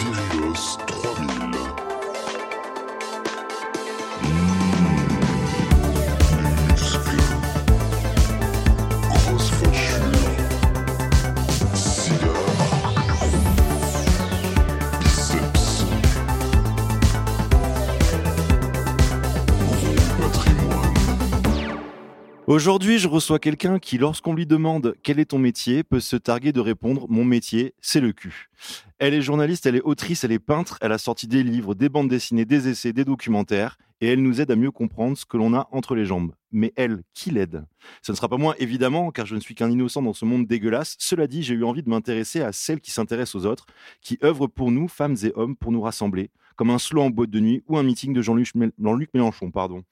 Virios 3000. Aujourd'hui, je reçois quelqu'un qui, lorsqu'on lui demande quel est ton métier, peut se targuer de répondre Mon métier, c'est le cul. Elle est journaliste, elle est autrice, elle est peintre, elle a sorti des livres, des bandes dessinées, des essais, des documentaires, et elle nous aide à mieux comprendre ce que l'on a entre les jambes. Mais elle, qui l'aide? Ce ne sera pas moi, évidemment, car je ne suis qu'un innocent dans ce monde dégueulasse. Cela dit, j'ai eu envie de m'intéresser à celle qui s'intéresse aux autres, qui œuvre pour nous, femmes et hommes, pour nous rassembler, comme un slow en boîte de nuit ou un meeting de Jean-Luc Mélenchon. Pardon.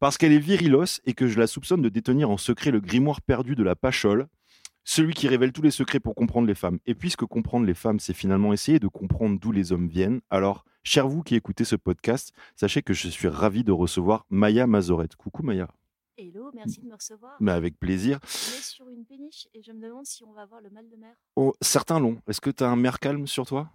Parce qu'elle est virilos et que je la soupçonne de détenir en secret le grimoire perdu de la Pachole, celui qui révèle tous les secrets pour comprendre les femmes. Et puisque comprendre les femmes, c'est finalement essayer de comprendre d'où les hommes viennent, alors, chers vous qui écoutez ce podcast, sachez que je suis ravi de recevoir Maya Mazorette. Coucou Maya. Hello, merci de me recevoir. Mais avec plaisir. On est sur une péniche et je me demande si on va avoir le mal de mer. Oh, certains l'ont. Est-ce que tu as un mer calme sur toi?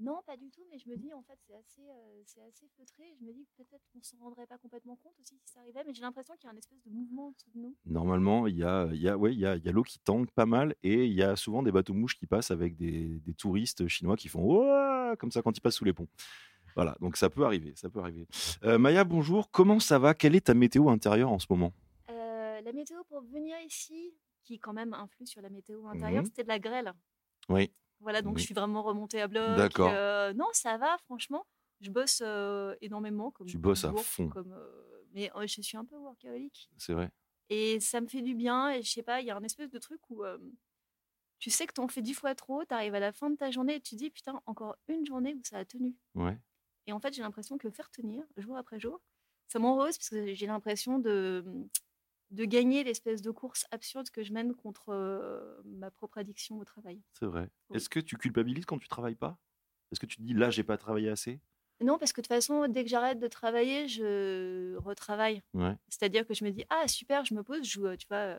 Non, pas du tout, mais je me dis en fait c'est assez, euh, c'est assez feutré. Je me dis que peut-être qu'on s'en rendrait pas complètement compte aussi si ça arrivait, mais j'ai l'impression qu'il y a un espèce de mouvement en dessous de nous. Normalement, il y a, il y a, ouais, il y a, il y a l'eau qui tangue pas mal et il y a souvent des bateaux mouches qui passent avec des, des touristes chinois qui font Ouah comme ça quand ils passent sous les ponts. Voilà, donc ça peut arriver, ça peut arriver. Euh, Maya, bonjour. Comment ça va? Quelle est ta météo intérieure en ce moment? Euh, la météo pour venir ici, qui quand même influe sur la météo intérieure, Mhm. c'était de la grêle. Oui. Voilà, donc Oui. je suis vraiment remontée à bloc. D'accord. euh, non, ça va, franchement. Je bosse euh, énormément. Comme Tu bosses à fond. Comme, euh, mais je suis un peu workaholic. C'est vrai. Et ça me fait du bien. Et je sais pas, il y a un espèce de truc où tu sais que t'en fais dix fois trop, tu arrives à la fin de ta journée et tu dis, putain, encore une journée où ça a tenu. Ouais. Et en fait, j'ai l'impression que faire tenir, jour après jour, ça m'enrose parce que j'ai l'impression de, de gagner l'espèce de course absurde que je mène contre euh, ma propre addiction au travail. C'est vrai. Oui. Est-ce que tu culpabilises quand tu travailles pas? Est-ce que tu te dis là, j'ai pas travaillé assez? Non, parce que de toute façon, dès que j'arrête de travailler, je retravaille. Ouais. C'est-à-dire que je me dis, ah super, je me pose, je joue, tu vois,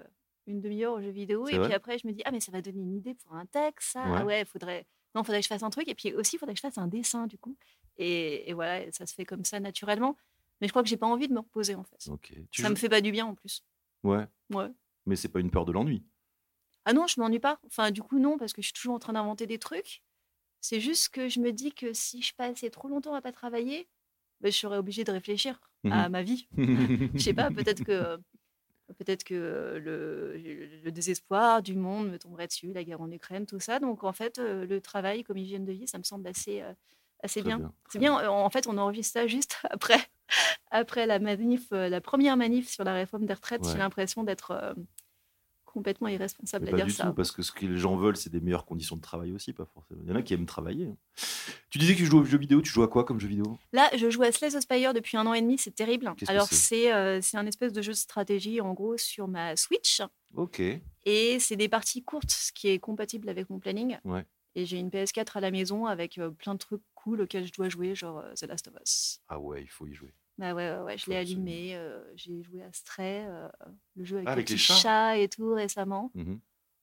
une demi-heure aux jeux vidéo. Et puis après, je me dis, ah mais ça va donner une idée pour un texte, ça. Ouais. Ah ouais, faudrait. Non, faudrait que je fasse un truc. Et puis aussi, il faudrait que je fasse un dessin, du coup. Et, et voilà, ça se fait comme ça naturellement. Mais je crois que j'ai pas envie de me reposer, en fait. Ok. Tu ça joues- me fait pas du bien, en plus. Ouais. Ouais. Mais c'est pas une peur de l'ennui. Ah non, je m'ennuie pas. Enfin, du coup, non, parce que je suis toujours en train d'inventer des trucs. C'est juste que je me dis que si je passais trop longtemps à pas travailler, ben, je serais obligée de réfléchir à Mhm. ma vie. Je sais pas, peut-être que peut-être que le, le désespoir du monde me tomberait dessus, la guerre en Ukraine, tout ça. Donc en fait, euh, le travail comme hygiène de vie, ça me semble assez euh, assez bien. bien, C'est bien. euh, En fait, on enregistre ça juste après après la manif, euh, la première manif sur la réforme des retraites. Ouais. J'ai l'impression d'être euh, complètement irresponsable Mais à pas dire du ça. tout, parce que ce que les gens veulent, c'est des meilleures conditions de travail aussi, pas forcément. Il y en a qui aiment travailler. hein. Tu disais que tu jouais aux jeux vidéo, tu joues à quoi comme jeu vidéo? Là, je joue à Slay the Spire depuis un an et demi, c'est terrible. Alors, c'est? euh, un espèce de jeu de stratégie, en gros, sur ma Switch. Ok. Et c'est des parties courtes, ce qui est compatible avec mon planning. Ouais. Et j'ai une PS4 à la maison avec euh, plein de trucs cool auxquels je dois jouer, genre euh, The Last of Us. Ah ouais, il faut y jouer. Bah ouais, ouais, ouais, je l'ai allumé. euh, j'ai joué à Stray, euh, le jeu avec, Ah, les avec les petits chats? chats et tout récemment. Mhm.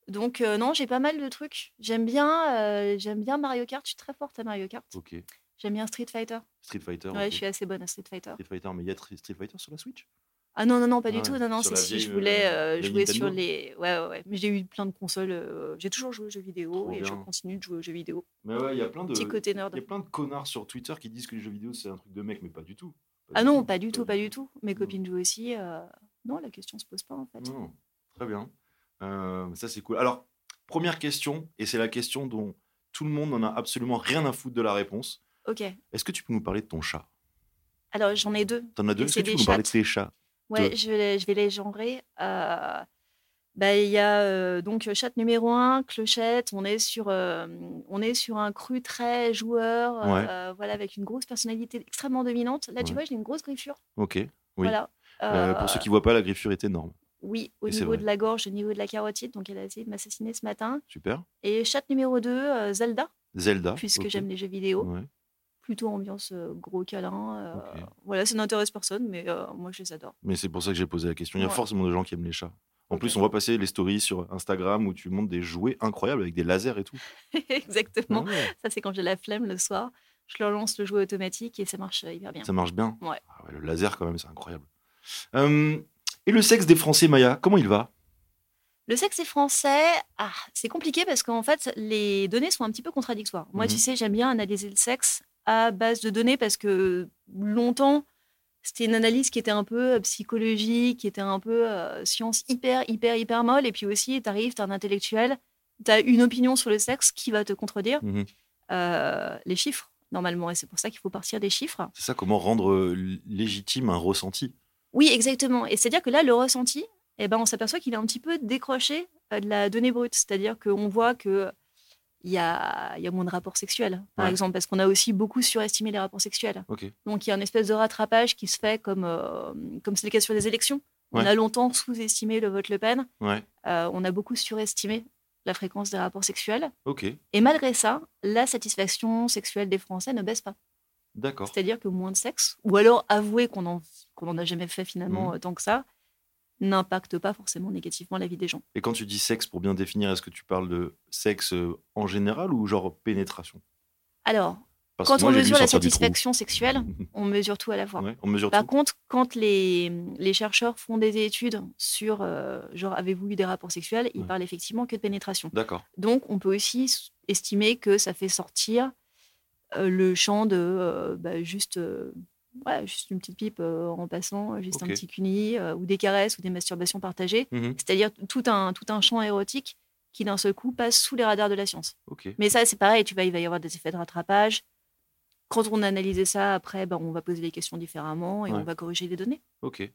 Donc, euh, non, j'ai pas mal de trucs. J'aime bien, j'aime bien Mario Kart, je suis très forte à Mario Kart. Ok. J'aime bien Street Fighter. Street Fighter. Ouais, je suis assez bonne à Street Fighter. Street Fighter, mais il y a Street Fighter sur la Switch? Ah non, non, non, pas Ah du ouais, tout. Non, non, c'est si je voulais euh, jouer sur les. Ouais, ouais, ouais. Mais j'ai eu plein de consoles. J'ai toujours joué aux jeux vidéo Trop et je continue de jouer aux jeux vidéo. Mais ouais, il y a plein de. Petit côté nerd. Il y a plein de connards sur Twitter qui disent que les jeux vidéo c'est un truc de mec, mais pas du tout. Ah non, pas du tout, pas du tout. Mes copines jouent aussi. euh, Non, la question se pose pas en fait. Non, très bien. Euh, ça c'est cool. Alors, première question, et c'est la question dont tout le monde n'en a absolument rien à foutre de la réponse. Ok. Est-ce que tu peux nous parler de ton chat? Alors j'en ai deux. T'en as deux? Est-ce que tu peux nous parler de tes chats? Ouais, Deux. je vais, je vais les genrer. Euh, bah, Il y a euh, donc chatte numéro un, Clochette. On est sur, euh, on est sur un cru très joueur, Ouais. euh, voilà, avec une grosse personnalité extrêmement dominante. Là, tu vois, j'ai une grosse griffure. Ok. Oui. Voilà. Pour ceux qui voient pas, la griffure est énorme. Oui, au Et niveau de la gorge, au niveau de la carotide. Donc, elle a essayé de m'assassiner ce matin. Super. Et chatte numéro 2, Zelda, Zelda. puisque j'aime les jeux vidéo. Ouais. Plutôt ambiance gros câlin. Voilà, ça n'intéresse personne, mais moi, je les adore. Mais c'est pour ça que j'ai posé la question. Il y a forcément des gens qui aiment les chats. En plus, on voit passer les stories sur Instagram où tu montes des jouets incroyables avec des lasers et tout. Exactement. Ah ouais, Ça, c'est quand j'ai la flemme le soir. Je leur lance le jouet automatique et ça marche euh, hyper bien. ça marche bien. Ouais. Ah ouais, le laser, quand même, c'est incroyable. Euh, et le sexe des Français, Maya, comment il va? Le sexe est français, ah, c'est compliqué parce qu'en fait, les données sont un petit peu contradictoires. Moi, Mhm. tu sais, j'aime bien analyser le sexe à base de données parce que longtemps, c'était une analyse qui était un peu psychologique, qui était un peu euh, science hyper, hyper, hyper molle. Et puis aussi, tu arrives, tu es un intellectuel, tu as une opinion sur le sexe qui va te contredire. Euh, les chiffres, normalement. Et c'est pour ça qu'il faut partir des chiffres. C'est ça, comment rendre légitime un ressenti Oui, exactement. Et c'est-à-dire que là, le ressenti, eh ben, on s'aperçoit qu'il est un petit peu décroché de la donnée brute. C'est-à-dire qu'on voit que il y a, il y a moins de rapports sexuels, par Ouais. exemple, parce qu'on a aussi beaucoup surestimé les rapports sexuels. Donc il y a une espèce de rattrapage qui se fait comme euh, comme c'est le cas sur les élections. On a longtemps sous-estimé le vote Le Pen. Ouais, Euh, on a beaucoup surestimé la fréquence des rapports sexuels. Et malgré ça, la satisfaction sexuelle des Français ne baisse pas. d'accord. C'est-à-dire que moins de sexe, ou alors avouer qu'on en, qu'on en a jamais fait finalement Mhm. euh, tant que ça, n'impacte pas forcément négativement la vie des gens. Et quand tu dis sexe, pour bien définir, est-ce que tu parles de sexe euh, en général ou genre pénétration? Alors, Parce quand moi, on mesure la satisfaction sexuelle, on mesure tout à la fois. Ouais, on mesure Par tout. contre, quand les, les chercheurs font des études sur, euh, genre, avez-vous eu des rapports sexuels, ils Ouais. parlent effectivement que de pénétration. D'accord. Donc, on peut aussi estimer que ça fait sortir euh, le champ de euh, bah, juste, ouais, juste une petite pipe euh, en passant, juste Ok. un petit cuni, euh, ou des caresses, ou des masturbations partagées. Mhm. C'est-à-dire tout un, tout un champ érotique qui, d'un seul coup, passe sous les radars de la science. Mais ça, c'est pareil, tu vois, il va y avoir des effets de rattrapage. Quand on a analysé ça, après, ben, on va poser les questions différemment et Ouais. on va corriger les données. Ok.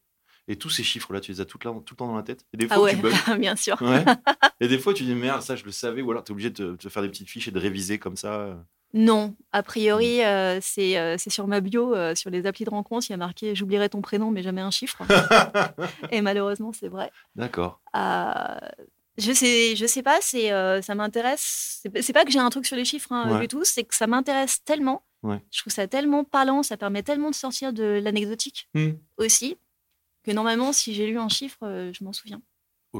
Et tous ces chiffres-là, tu les as tout, là, tout le temps dans la tête? Et des Ah fois, ouais, tu bugs bien sûr. Ouais. Et des fois, tu dis merde, ça, je le savais. Ou alors, tu es obligé de te, de te faire des petites fiches et de réviser comme ça. Non, a priori, Mm. euh, c'est euh, c'est sur ma bio, euh, sur les applis de rencontre, il y a marqué j'oublierai ton prénom, mais jamais un chiffre. et malheureusement, c'est vrai. D'accord. Je sais, je sais pas, c'est ça m'intéresse. C'est pas- que j'ai un truc sur les chiffres hein, Ouais. du tout, c'est que ça m'intéresse tellement. Ouais. Je trouve ça tellement parlant, ça permet tellement de sortir de l'anecdotique Hmm. aussi que normalement, si j'ai lu un chiffre, je m'en souviens.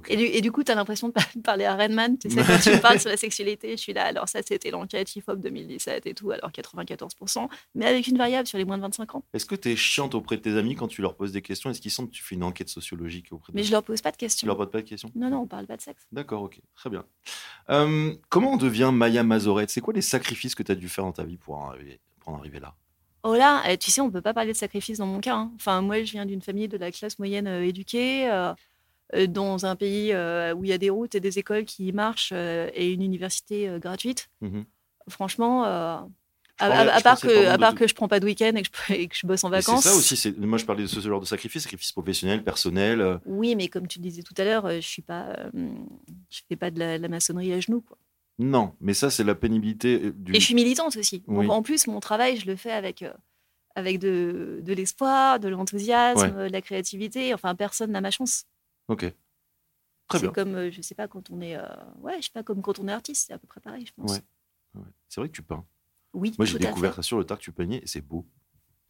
Et du, et du coup, tu as l'impression de par- parler à Redman. Tu sais, quand tu parles sur la sexualité, je suis là. Alors, ça, c'était l'enquête IFOP 2017 et tout, alors 94%, mais avec une variable sur les moins de 25 ans. Est-ce que tu es chiante auprès de tes amis quand tu leur poses des questions? Est-ce qu'ils sentent que tu fais une enquête sociologique auprès de Mais je leur pose pas de questions. Tu leur poses pas de questions? Non, non, on parle pas de sexe. D'accord, ok. Très bien. Euh, comment on devient Maya Mazorette? C'est quoi les sacrifices que tu as dû faire dans ta vie pour en arriver, pour en arriver là? Oh là, euh, tu sais, on peut pas parler de sacrifice dans mon cas. hein. Enfin, moi, je viens d'une famille de la classe moyenne euh, éduquée, euh, dans un pays euh, où il y a des routes et des écoles qui marchent euh, et une université euh, gratuite. Mhm. Franchement, euh, à, parlais- à- à je part que, à de- part que je prends pas de week-end et que je, et que je bosse en Mais C'est vacances. ça aussi. Moi, je parlais de ce genre de sacrifice, sacrifice professionnel, personnel. euh, Oui, mais comme tu le disais tout à l'heure, euh, je suis pas, euh, je fais pas de la, la maçonnerie à genoux. Quoi. Non, mais ça, c'est la pénibilité euh, du. Et je suis militante aussi. Oui. Donc, en plus, mon travail, je le fais avec, euh, avec de, de l'espoir, de l'enthousiasme, Ouais. euh, de la créativité. Enfin, personne n'a ma chance. Ok. Très C'est bien. comme, euh, je sais pas, quand on est, euh, ouais, je sais pas, comme quand on est artiste, c'est à peu près pareil, je pense. Ouais. Ouais. C'est vrai que tu peins. Oui, Moi, j'ai découvert ça sur le tard que tu peignais et c'est beau.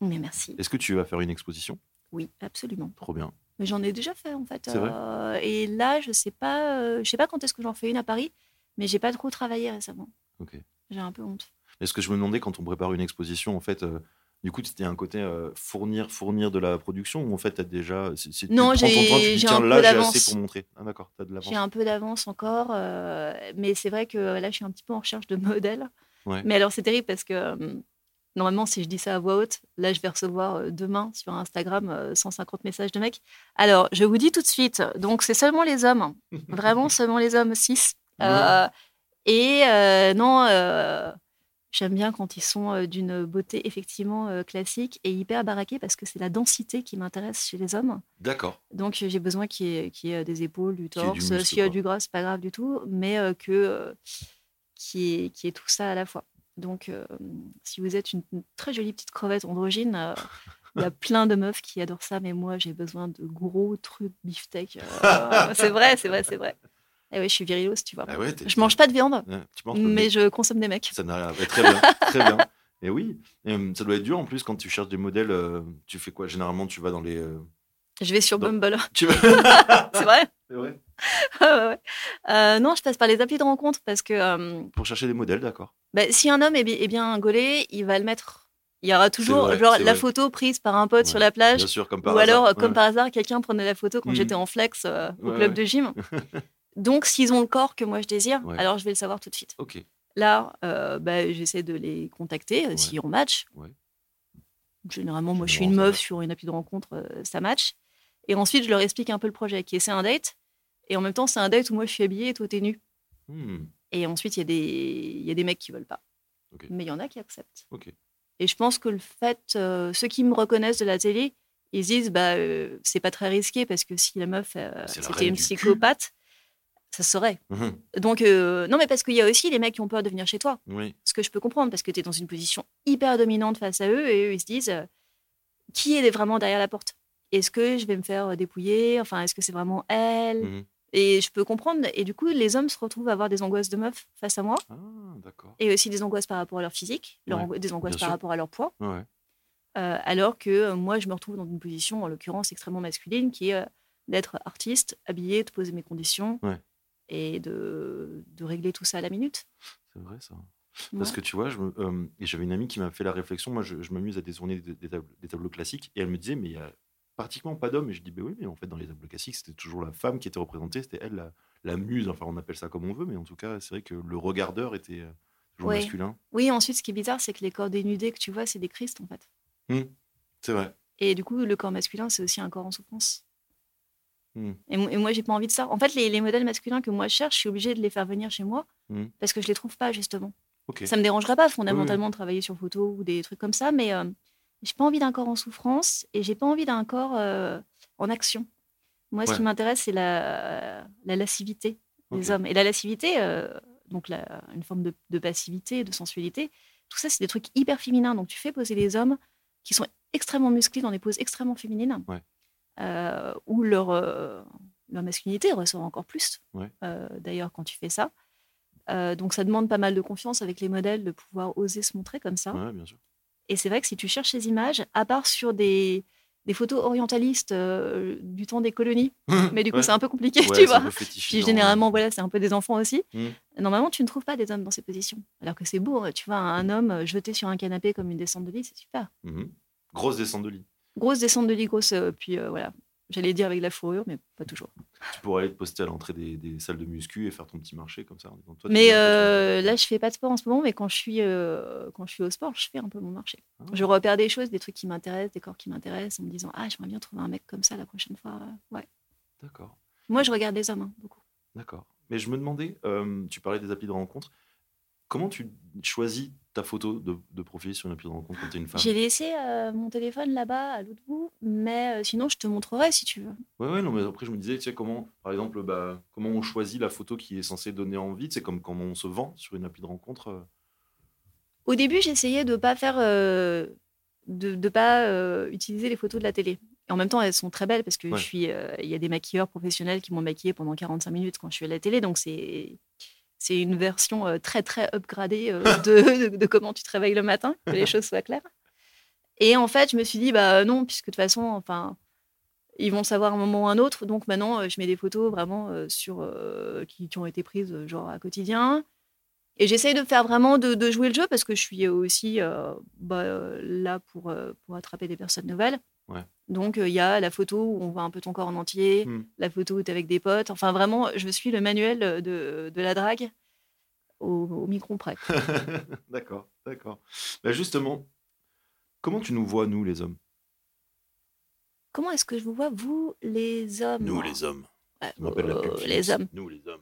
Mais merci. Est-ce que tu vas faire une exposition? Oui, absolument. Trop bien. Mais j'en ai déjà fait en fait. C'est vrai? Euh, et là, je sais pas, euh, je sais pas quand est-ce que j'en fais une à Paris, mais j'ai pas trop travaillé récemment. Ok. J'ai un peu honte. Est-ce que je me demandais quand on prépare une exposition, en fait, euh, du coup, c'était un côté euh, fournir, fournir de la production ou en fait, déjà. tu Non, ton temps, tu j'ai- un peu d'avance. pour montrer. Ah, d'accord, t'as de l'avance. J'ai un peu d'avance encore, euh, mais c'est vrai que là, je suis un petit peu en recherche de modèles. Ouais. Mais alors, c'est terrible parce que euh, normalement, si je dis ça à voix haute, là, je vais recevoir demain sur Instagram euh, 150 messages de mecs. Alors, je vous dis tout de suite, donc c'est seulement les hommes, vraiment seulement les hommes 6. Ouais. et non, j'aime bien quand ils sont d'une beauté effectivement classique et hyper baraquée parce que c'est la densité qui m'intéresse chez les hommes. D'accord. Donc j'ai besoin qu'il y, ait- qu'il y ait des épaules, du y torse. S'il y a quoi. du gras, c'est pas grave du tout, mais que qu'il y, ait- qu'il y ait tout ça à la fois. Donc si vous êtes une, une très jolie petite crevette androgyne, il y a plein de meufs qui adorent ça, mais moi j'ai besoin de gros trucs beefsteak. euh, c'est vrai, c'est vrai, c'est vrai. Et ouais, je suis virilos, tu vois. Ah ouais, Je mange pas de viande, Ouais, manges mais je consomme des mecs. Ça n'a rien. Très bien, très bien. Et oui, et, euh, ça doit être dur en plus quand tu cherches des modèles. euh, tu fais quoi? Généralement, tu vas dans les. euh, Je vais sur Dans- Bumble. Tu c'est vrai? C'est vrai. Euh, non, je passe par les applis de rencontre parce que euh, Pour chercher des modèles, d'accord. bah, si un homme est, bi- est bien gaulé, il va le mettre. Il y aura toujours vrai, genre c'est la vrai. photo prise par un pote Ouais, sur la plage. Bien sûr, comme par Ou alors, hasard. comme Ouais. par hasard, quelqu'un prenait la photo quand Mhm. j'étais en flex euh, au Ouais, club de gym. Donc, s'ils ont le corps que moi je désire, Ouais. alors je vais le savoir tout de suite. Ok. Là, euh, bah, j'essaie de les contacter euh, Ouais. si on match. Ouais. Généralement, moi, je suis une meuf sur une appli de rencontre, euh, ça match. Et ensuite, je leur explique un peu le projet, qui est c'est un date. Et en même temps, c'est un date où moi, je suis habillée et toi, t'es nue. Hmm, Et ensuite, il y, a des- il y a des mecs qui veulent pas. Mais il y en a qui acceptent. Et je pense que le fait, euh, ceux qui me reconnaissent de la télé, ils se disent, bah, c'est pas très risqué parce que si la meuf, c'était une cul. Ça se saurait. Mhm. Donc, euh, non, mais parce qu'il y a aussi les mecs qui ont peur de venir chez toi. Oui. Ce que je peux comprendre, parce que tu es dans une position hyper dominante face à eux et eux, ils se disent, euh, qui est vraiment derrière la porte? Est-ce que je vais me faire dépouiller? Enfin, est-ce que c'est vraiment elle? Mhm. Et je peux comprendre. Et du coup, les hommes se retrouvent à avoir des angoisses de meuf face à moi Ah, et aussi des angoisses par rapport à leur physique, leur Ouais, ango- des angoisses par sûr. rapport à leur poids. Ouais. Euh, alors que euh, moi, je me retrouve dans une position, en l'occurrence, extrêmement masculine, qui est euh, d'être artiste, habillé, de poser mes conditions Ouais. Et de, de régler tout ça à la minute. C'est vrai ça. Parce Ouais. que tu vois, euh, j'avais une amie qui m'a fait la réflexion. Moi, je, je m'amuse à détourner des, des tableaux, des tableaux classiques. Et elle me disait, mais il y a pratiquement pas d'hommes. Et je dis, ben oui, mais en fait, dans les tableaux classiques, c'était toujours la femme qui était représentée. C'était elle, la, la muse. Enfin, on appelle ça comme on veut. Mais en tout cas, c'est vrai que le regardeur était euh, toujours masculin. Oui, ensuite, ce qui est bizarre, c'est que les corps dénudés que tu vois, c'est des Christ, en fait. C'est vrai. Et du coup, le corps masculin, c'est aussi un corps en souffrance. Hmm. Et, et moi, j'ai pas envie de ça. En fait, les, les modèles masculins que moi je cherche, je suis obligée de les faire venir chez moi Hmm. parce que je les trouve pas, justement. Ok. Ça me dérangerait pas fondamentalement de travailler sur photo ou des trucs comme ça, mais euh, j'ai pas envie d'un corps en souffrance et j'ai pas envie d'un corps euh, en action. Moi, ce qui m'intéresse, c'est la, la lascivité des hommes. Et la lascivité, euh, donc la- une forme de, de passivité, de sensualité, tout ça, c'est des trucs hyper féminins. Donc tu fais poser des hommes qui sont extrêmement musclés dans des poses extrêmement féminines, Ouais. Euh, où leur, euh, leur masculinité ressort encore plus, Ouais. euh, d'ailleurs, quand tu fais ça. Euh, donc ça demande pas mal de confiance avec les modèles de pouvoir oser se montrer comme ça. Ouais, bien sûr. Et c'est vrai que si tu cherches ces images, à part sur des, des photos orientalistes euh, du temps des colonies, mais du coup Ouais. c'est un peu compliqué, Ouais, tu vois. Puis généralement, voilà, c'est un peu des enfants aussi. Mm. Normalement, tu ne trouves pas des hommes dans ces positions. Alors que c'est beau, tu vois, un homme jeté sur un canapé comme une descente de lit, c'est super. Mhm. Grosse descente de lit. Grosse descente de lit, grosse, euh, puis euh, voilà. J'allais dire avec la fourrure, mais pas toujours. Tu pourrais aller te poster à l'entrée des, des salles de muscu et faire ton petit marché comme ça. disant, Toi, mais euh, là, je fais pas de sport en ce moment, mais quand je suis, euh, quand je suis au sport, je fais un peu mon marché. Ah. Je repère des choses, des trucs qui m'intéressent, des corps qui m'intéressent, en me disant Ah, j'aimerais bien trouver un mec comme ça la prochaine fois. Ouais. D'accord. Moi, je regarde les hommes, hein, beaucoup. D'accord. Mais je me demandais, euh, tu parlais des applis de rencontre. Comment tu choisis ta photo de, de profil sur une appli de rencontre quand tu es une femme J'ai laissé euh, mon téléphone là-bas, à l'autre bout, mais euh, sinon, je te montrerai si tu veux. Ouais, ouais, non, mais après, je me disais, tu sais, comment, par exemple, bah, comment on choisit la photo qui est censée donner envie C'est comme comment on se vend sur une appli de rencontre. euh. Au début, j'essayais de pas faire, euh, de, de pas euh, utiliser les photos de la télé. Et en même temps, elles sont très belles parce que Ouais. je suis, euh, il y a des maquilleurs professionnels qui m'ont maquillée pendant 45 minutes quand je suis à la télé, donc c'est c'est une version euh, très très upgradée euh, de, de, de comment tu te réveilles le matin, que les choses soient claires. Et en fait, je me suis dit bah non, puisque de toute façon, enfin, ils vont savoir un moment ou un autre, donc maintenant, euh, je mets des photos vraiment euh, sur euh, qui, qui ont été prises euh, genre à quotidien. Et j'essaye de faire vraiment de, de jouer le jeu parce que je suis aussi euh, bah, euh, là pour, euh, pour attraper des personnes nouvelles. Ouais. Donc euh, il y a la photo où on voit un peu ton corps en entier, Hmm. la photo où tu es avec des potes. Enfin vraiment, je suis le manuel de, de la drague au, au micron près. d'accord, d'accord. Bah, justement, comment tu nous vois, nous, les hommes? Comment est-ce que je vous vois, vous, les hommes? Nous, les hommes. La euh, Les hommes. Nous, les hommes.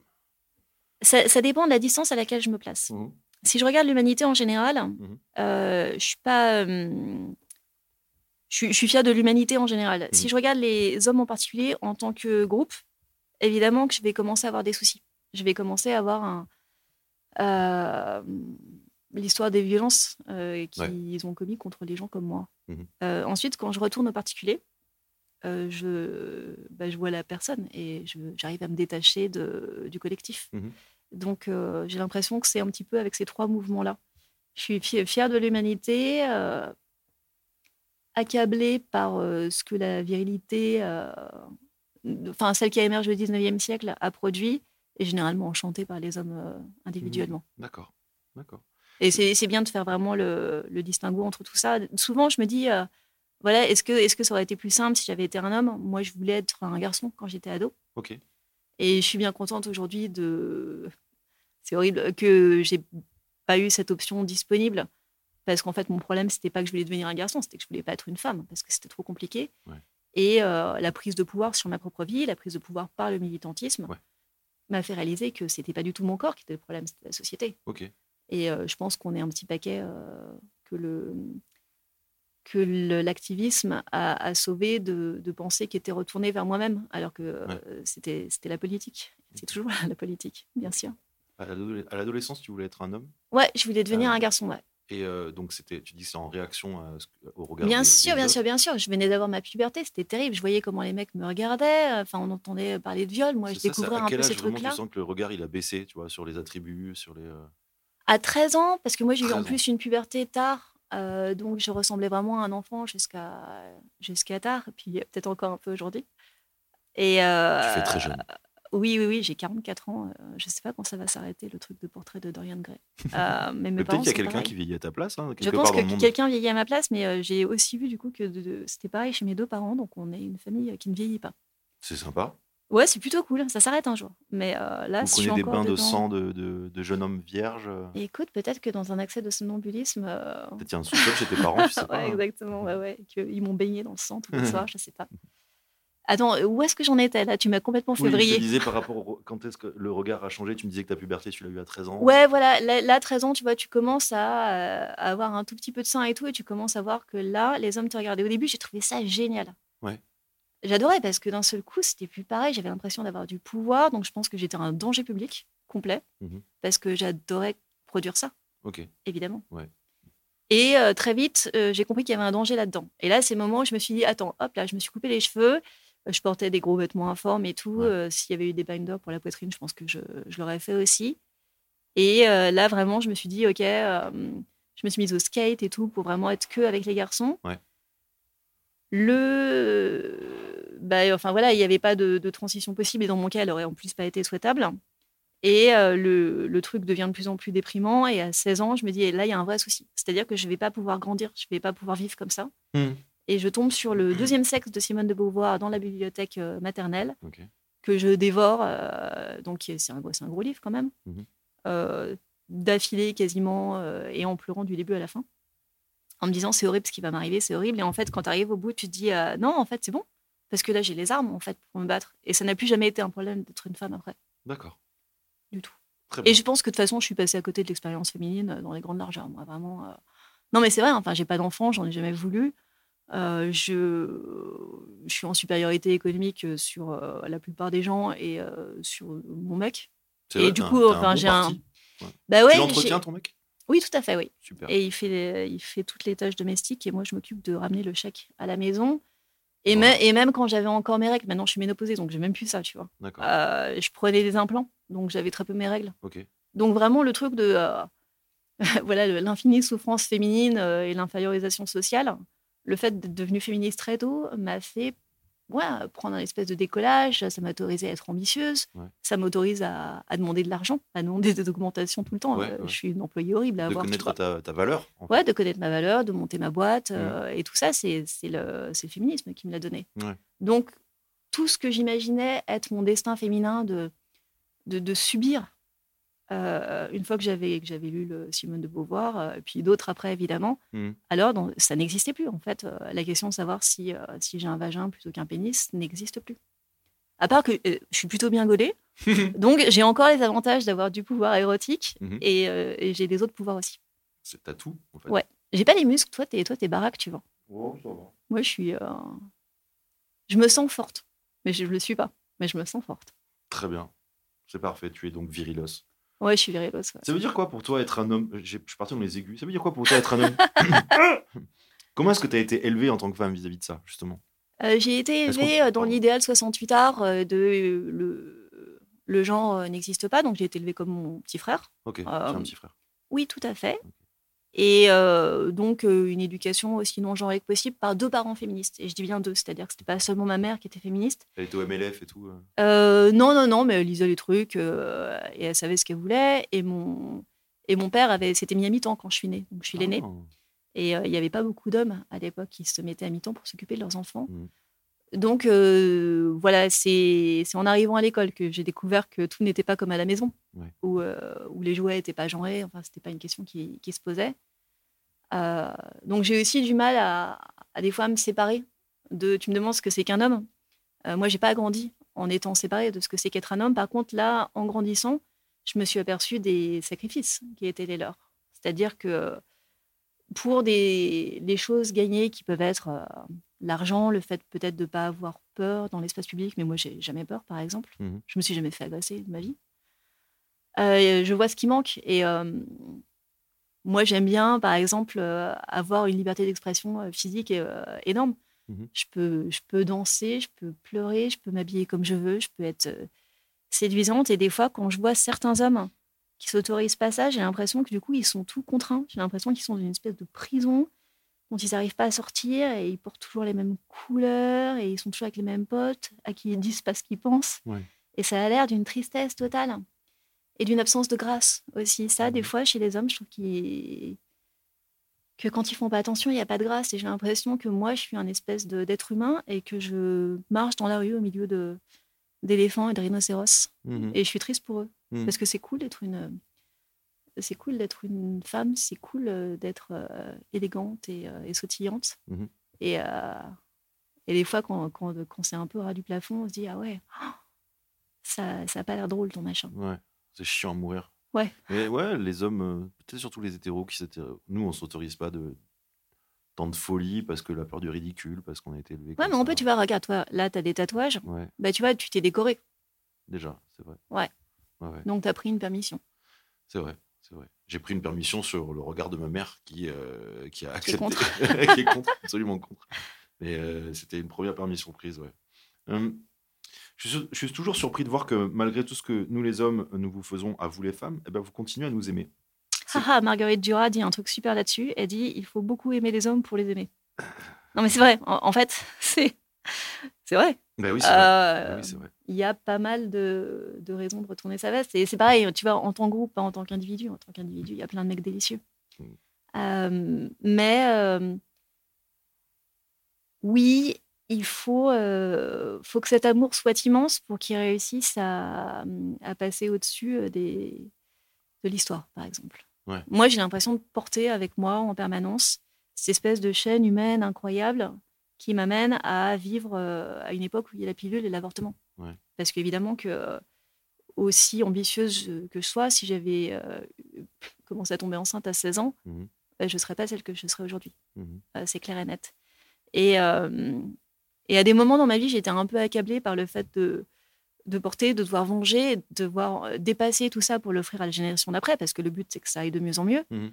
Ça, ça dépend de la distance à laquelle je me place. Mhm. si je regarde l'humanité en général, Mhm. euh, je suis pas. Je, suis, je suis fière de l'humanité en général. Si Mhm. je regarde les hommes en particulier en tant que groupe, évidemment que je vais commencer à avoir des soucis. Je vais commencer à avoir un. euh, L'histoire des violences euh, qu'ils ont commis contre les gens comme moi. Mhm. Euh, ensuite, quand je retourne au particulier, je, bah, je vois la personne et j'arrive à me détacher de, du collectif. Mhm. Donc, j'ai l'impression que c'est un petit peu avec ces trois mouvements-là. Je suis fi- fière de l'humanité, accablée par euh, ce que la virilité enfin celle qui a émergé au 19e siècle, a produit, est généralement chantée par les hommes euh, individuellement. D'accord. D'accord. Et c'est bien de faire vraiment le, le distinguo entre tout ça. Souvent, je me dis, voilà, est-ce que, est que ça aurait été plus simple si j'avais été un homme? Moi, je voulais être un garçon quand j'étais ado. Ok. Et je suis bien contente aujourd'hui de. C'est horrible que j'ai pas eu cette option disponible. Parce qu'en fait, mon problème, c'était pas que je voulais devenir un garçon, c'était que je voulais pas être une femme, parce que c'était trop compliqué. Ouais. Et euh, la prise de pouvoir sur ma propre vie, la prise de pouvoir par le militantisme, Ouais. m'a fait réaliser que c'était pas du tout mon corps qui était le problème, c'était la société. Et euh, je pense qu'on est un petit paquet euh, que le que l'activisme a, a sauvé de, de pensées qui étaient retournées vers moi-même, alors que c'était c'était la politique. C'est toujours la politique, bien sûr. À l'adolescence, tu voulais être un homme? Ouais, je voulais devenir Ah. un garçon, ouais. Et euh, donc c'était, tu dis c'est en réaction au regard. Bien sûr, bien sûr, bien sûr. Je venais d'avoir ma puberté, c'était terrible. Je voyais comment les mecs me regardaient. Enfin, on entendait parler de viol. Moi, je ça, découvrais à un quel peu âge ces trucs-là. tu sens que le regard il a baissé, tu vois, sur les attributs, sur les. euh, À 13 ans, parce que moi, j'ai eu 13 en plus une puberté tard. euh, donc, je ressemblais vraiment à un enfant jusqu'à jusqu'à tard. Et puis, peut-être encore un peu aujourd'hui. Et Tu fais très jeune. Oui, oui, oui, j'ai 44 ans. euh, je sais pas quand ça va s'arrêter, le truc de portrait de Dorian Gray. Euh, mais peut-être qu'il y a quelqu'un qui vieillit à ta place, hein, Je pense que quelqu'un vieillit à ma place, mais euh, j'ai aussi vu du coup que c'était pareil chez mes deux parents, donc on est une famille euh, qui ne vieillit pas. C'est sympa. Ouais, c'est plutôt cool, ça s'arrête un jour. Mais euh, là, Vous si je suis prenez des bains de sang de, de, de jeunes hommes vierges. Et écoute, peut-être que dans un accès de somnambulisme. euh, Peut-être qu'il y a un sous-sol chez tes parents, tu sais pas. ouais, hein. exactement, ouais, ouais, qu'ils m'ont baigné dans le sang tous les soirs, je sais pas. Attends, où est-ce que j'en étais là? Tu m'as complètement fait Oui, je disais par rapport au quand est-ce que le regard a changé, tu me disais que ta puberté, tu l'as eu à 13 ans. Ouais, voilà, là, là, 13 ans, tu vois, tu commences à, euh, à avoir un tout petit peu de sang et tout, et tu commences à voir que là, les hommes te regardaient. Au début, j'ai trouvé ça génial. Ouais. J'adorais parce que d'un seul coup, c'était plus pareil. J'avais l'impression d'avoir du pouvoir, donc je pense que j'étais un danger public complet Mhm. parce que j'adorais produire ça, Ok. évidemment. Ouais. Et euh, très vite, euh, j'ai compris qu'il y avait un danger là-dedans. Et là, c'est le moment où je me suis dit, attends, hop, là, je me suis coupé les cheveux. Je portais des gros vêtements informes et tout. Ouais. Euh, S'il y avait eu des binders pour la poitrine, je pense que je, je l'aurais fait aussi. Et euh, là, vraiment, je me suis dit, OK, je me suis mise au skate et tout pour vraiment être que avec les garçons. Ouais. Le. Bah, enfin voilà, il n'y avait pas de, de transition possible et dans mon cas, elle aurait en plus pas été souhaitable. Et euh, le, le truc devient de plus en plus déprimant. Et à 16 ans, je me dis, là, il y a un vrai souci. C'est-à-dire que je ne vais pas pouvoir grandir, je ne vais pas pouvoir vivre comme ça. Hmm. Et je tombe sur le deuxième sexe de Simone de Beauvoir dans la bibliothèque euh, maternelle que je dévore. euh, donc c'est un, un gros livre quand même, Mhm. euh, d'affilée quasiment et en pleurant du début à la fin, en me disant c'est horrible ce qui va m'arriver, c'est horrible. Et en fait, quand tu arrives au bout, tu te dis non, en fait c'est bon parce que là j'ai les armes en fait pour me battre. Et ça n'a plus jamais été un problème d'être une femme après, D'accord. du tout. Très. Et je pense que de toute façon, je suis passée à côté de l'expérience féminine dans les grandes largeurs. Moi, vraiment. euh. Non, mais c'est vrai. Enfin, j'ai pas d'enfant, j'en ai jamais voulu. Euh, je, je suis en supériorité économique euh, sur euh, la plupart des gens et euh, sur mon mec. Et vrai, du coup, enfin, j'ai un- parti. Bah ouais. tu l'entretiens ton mec? Oui, tout à fait, oui. Super. Et il fait, les- il fait toutes les tâches domestiques et moi, je m'occupe de ramener le chèque à la maison. Et, Voilà. me- et même quand j'avais encore mes règles, maintenant je suis ménopausée, donc j'ai même plus ça, tu vois. Je prenais des implants, donc j'avais très peu mes règles. Ok. Donc vraiment le truc de voilà l'infinie souffrance féminine et l'infériorisation sociale, le fait d'être devenue féministe très tôt m'a fait ouais, prendre un espèce de décollage, ça m'a autorisé à être ambitieuse, Ouais. ça m'autorise à, à demander de l'argent, à demander des augmentations tout le temps. Ouais, Euh, ouais. Je suis une employée horrible à De avoir. tu connaître ta, ta valeur. en fait. Ouais, de connaître ma valeur, de monter ma boîte, Mm. euh, et tout ça, c'est le, le féminisme qui me l'a donné. Donc, tout ce que j'imaginais être mon destin féminin de, de, de subir, euh, une fois que j'avais que j'avais lu le Simone de Beauvoir, euh, et puis d'autres après, évidemment, Mm. alors dans- ça n'existait plus, en fait. Euh, la question de savoir si, euh, si j'ai un vagin plutôt qu'un pénis n'existe plus. À part que euh, je suis plutôt bien gaulée, donc j'ai encore les avantages d'avoir du pouvoir érotique, Mhm. et, euh, et j'ai des autres pouvoirs aussi. C'est t'as tout, en fait. Ouais. J'ai pas les muscles, toi, t'es, toi, t'es baraque, tu vois. Oh, ça va. Moi, je suis. euh, Je me sens forte. Mais je ne le suis pas. Mais je me sens forte. Très bien. C'est parfait. Tu es donc virilos. Ouais, je suis virilos. ouais. Ça veut dire quoi pour toi être un homme? Je suis parti dans les aigus. Ça veut dire quoi pour toi être un homme? Comment est-ce que tu as été élevé en tant que femme vis-à-vis de ça, justement? Euh, j'ai été élevée euh, dans l'idéal 68 art euh, de euh, le, le genre n'existe pas. Donc, j'ai été élevée comme mon petit frère. Ok, j'ai un petit frère. Oui, tout à fait. Et euh, donc, euh, une éducation aussi non genrée que possible par deux parents féministes. Et je dis bien deux, c'est-à-dire que c'était pas seulement ma mère qui était féministe. Elle était au MLF et tout. euh. Euh, non, non, non, mais elle lisait les trucs euh, et elle savait ce qu'elle voulait. Et mon, et mon père avait, s'était mis à mi-temps quand je suis née. Donc, je suis l'aînée. Ah. Et il n'y avait pas beaucoup d'hommes à l'époque qui se mettaient à mi-temps pour s'occuper de leurs enfants. Mhm. Donc euh, voilà, c'est en arrivant à l'école que j'ai découvert que tout n'était pas comme à la maison, Ouais. où, euh, où les jouets n'étaient pas genrés, enfin, c'était pas une question qui, qui se posait. Euh, donc j'ai aussi du mal à, à des fois à me séparer de. Tu me demandes ce que c'est qu'un homme. Moi, j'ai pas grandi en étant séparée de ce que c'est qu'être un homme. Par contre, là, en grandissant, je me suis aperçue des sacrifices qui étaient les leurs. C'est-à-dire que pour des, des choses gagnées qui peuvent être l'argent, le fait peut-être de ne pas avoir peur dans l'espace public, mais moi j'ai jamais peur par exemple. Mhm. Je me suis jamais fait agresser de ma vie. Euh, je vois ce qui manque et euh, moi j'aime bien par exemple euh, avoir une liberté d'expression euh, physique euh, énorme. Mhm. Je, peux, je peux danser, je peux pleurer, je peux m'habiller comme je veux, je peux être euh, séduisante et des fois quand je vois certains hommes qui s'autorisent pas ça, j'ai l'impression que du coup ils sont tout contraints. J'ai l'impression qu'ils sont dans une espèce de prison dont ils n'arrivent pas à sortir et ils portent toujours les mêmes couleurs et ils sont toujours avec les mêmes potes à qui ils disent pas ce qu'ils pensent. Ouais. Et ça a l'air d'une tristesse totale et d'une absence de grâce aussi. Ça, des fois, chez les hommes, je trouve qu'ils- que quand ils font pas attention, il n'y a pas de grâce. Et j'ai l'impression que moi, je suis un espèce d'être humain et que je marche dans la rue au milieu de d'éléphants et de rhinocéros. Mhm. Et je suis triste pour eux. Mhm. Parce que c'est cool d'être une. C'est cool d'être une femme, c'est cool euh, d'être euh, élégante et, euh, et sautillante. Mhm. Et, et des fois, quand, quand, quand c'est un peu ras du plafond, on se dit Ah ouais, ça ça a pas l'air drôle ton machin. Ouais, c'est chiant à mourir. Ouais. Mais ouais, les hommes, peut-être surtout les hétéros qui. Nous, on s'autorise pas de tant de folie parce que la peur du ridicule, parce qu'on a été élevé. Ouais, mais on peut, tu vois, regarde, toi, là, tu as des tatouages. Ouais, Bah, tu vois, tu t'es décoré. déjà, c'est vrai. Ouais. Ouais, ouais, Donc, tu as pris une permission. c'est vrai. Vrai. J'ai pris une permission sur le regard de ma mère qui, euh, qui a Qui est accepté. qui est contre, absolument contre. Mais euh, c'était une première permission prise, ouais. Hum, je, suis, je suis toujours surpris de voir que malgré tout ce que nous les hommes, nous vous faisons à vous les femmes, eh ben, vous continuez à nous aimer. C'est- Haha, Marguerite Duras dit un truc super là-dessus. Elle dit il faut beaucoup aimer les hommes pour les aimer. Non, mais c'est vrai. En, en fait, c'est c'est vrai. Ben oui, c'est vrai. Euh, oui, vrai. il y a pas mal de, de raisons de retourner sa veste. Et c'est pareil, tu vois, en tant que groupe, pas en tant qu'individu. En tant qu'individu, il y a plein de mecs délicieux. Mm. Euh, mais euh, oui, il faut, faut que cet amour soit immense pour qu'il réussisse à, à passer au-dessus des, de l'histoire, par exemple. Ouais. Moi, j'ai l'impression de porter avec moi en permanence cette espèce de chaîne humaine incroyable qui m'amène à vivre euh, à une époque où il y a la pilule et l'avortement. Ouais. Parce qu'évidemment que euh, aussi ambitieuse que je sois, si j'avais euh, commencé à tomber enceinte à 16 ans, bah, je ne serais pas celle que je serais aujourd'hui. Euh, c'est clair et net. Et, euh, et à des moments dans ma vie, j'étais un peu accablée par le fait de, de porter, de devoir venger, de devoir euh, dépasser tout ça pour l'offrir à la génération d'après, parce que le but, c'est que ça aille de mieux en mieux. Mhm.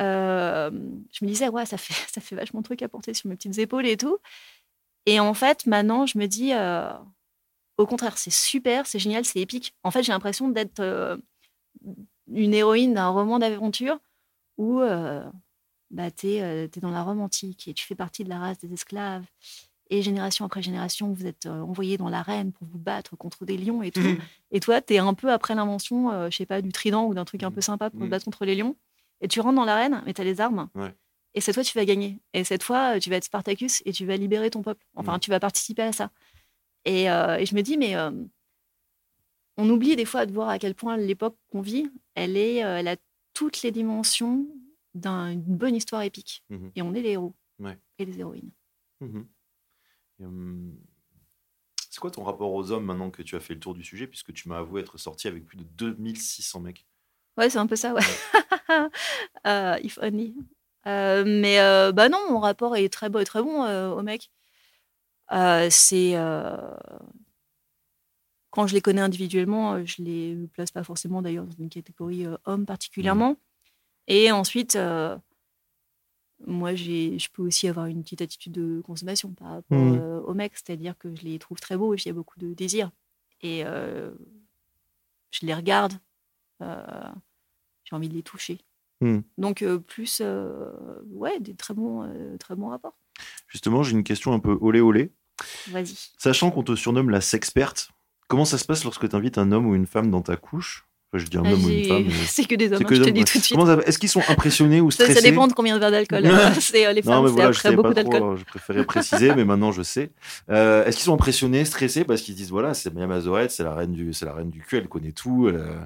Euh, je me disais, ouais, ça fait, ça fait vachement de trucs à porter sur mes petites épaules et tout. Et en fait, maintenant, je me dis, euh, au contraire, c'est super, c'est génial, c'est épique. En fait, j'ai l'impression d'être euh, une héroïne d'un roman d'aventure où bah, tu es, dans la Rome antique et tu fais partie de la race des esclaves. Et génération après génération, vous êtes envoyés dans l'arène pour vous battre contre des lions et tout. Mhm. Et toi, tu es un peu après l'invention, je sais pas, du trident ou d'un truc un Mhm. peu sympa pour te Mhm. battre contre les lions. Et tu rentres dans l'arène, mais tu as les armes. Ouais. Et cette fois, tu vas gagner. Et cette fois, tu vas être Spartacus et tu vas libérer ton peuple. Enfin, tu vas participer à ça. Et, euh, et je me dis, mais euh, on oublie des fois de voir à quel point l'époque qu'on vit, elle, est, euh, elle a toutes les dimensions d'un- d'une bonne histoire épique. Mhm. Et on est les héros Ouais. et les héroïnes. Hum, C'est quoi ton rapport aux hommes maintenant que tu as fait le tour du sujet, puisque tu m'as avoué être sorti avec plus de 2600 mecs? Ouais, c'est un peu ça, ouais. Euh, if only. Euh, mais euh, bah non, mon rapport est très beau et très bon euh, au mec. C'est quand je les connais individuellement, je les place pas forcément d'ailleurs dans une catégorie homme particulièrement. Et ensuite, moi, je peux aussi avoir une petite attitude de consommation par rapport euh, aux mecs, c'est-à-dire que je les trouve très beaux, il y a beaucoup de désir. Et je les regarde, j'ai envie de les toucher. Hmm. Donc, euh, plus, euh, ouais, des très bons, euh, très bons rapports. Justement, j'ai une question un peu olé olé. Vas-y. Sachant qu'on te surnomme la sexperte, comment ça se passe lorsque tu invites un homme ou une femme dans ta couche? Enfin, je dis un homme ou une femme. mais- C'est que des hommes, hein, que je te dis tout de suite. Ça Est-ce qu'ils sont impressionnés ou stressés ça dépend de combien de verres d'alcool. C'est, euh, les Non, femmes, mais c'est voilà, je après savais beaucoup d'alcool. je préférais préciser, mais maintenant je sais. Euh, Est-ce qu'ils sont impressionnés, stressés? Parce qu'ils disent voilà, c'est Mia Mazorette, c'est la reine du, c'est la reine du cul, elle connaît tout. elle, euh,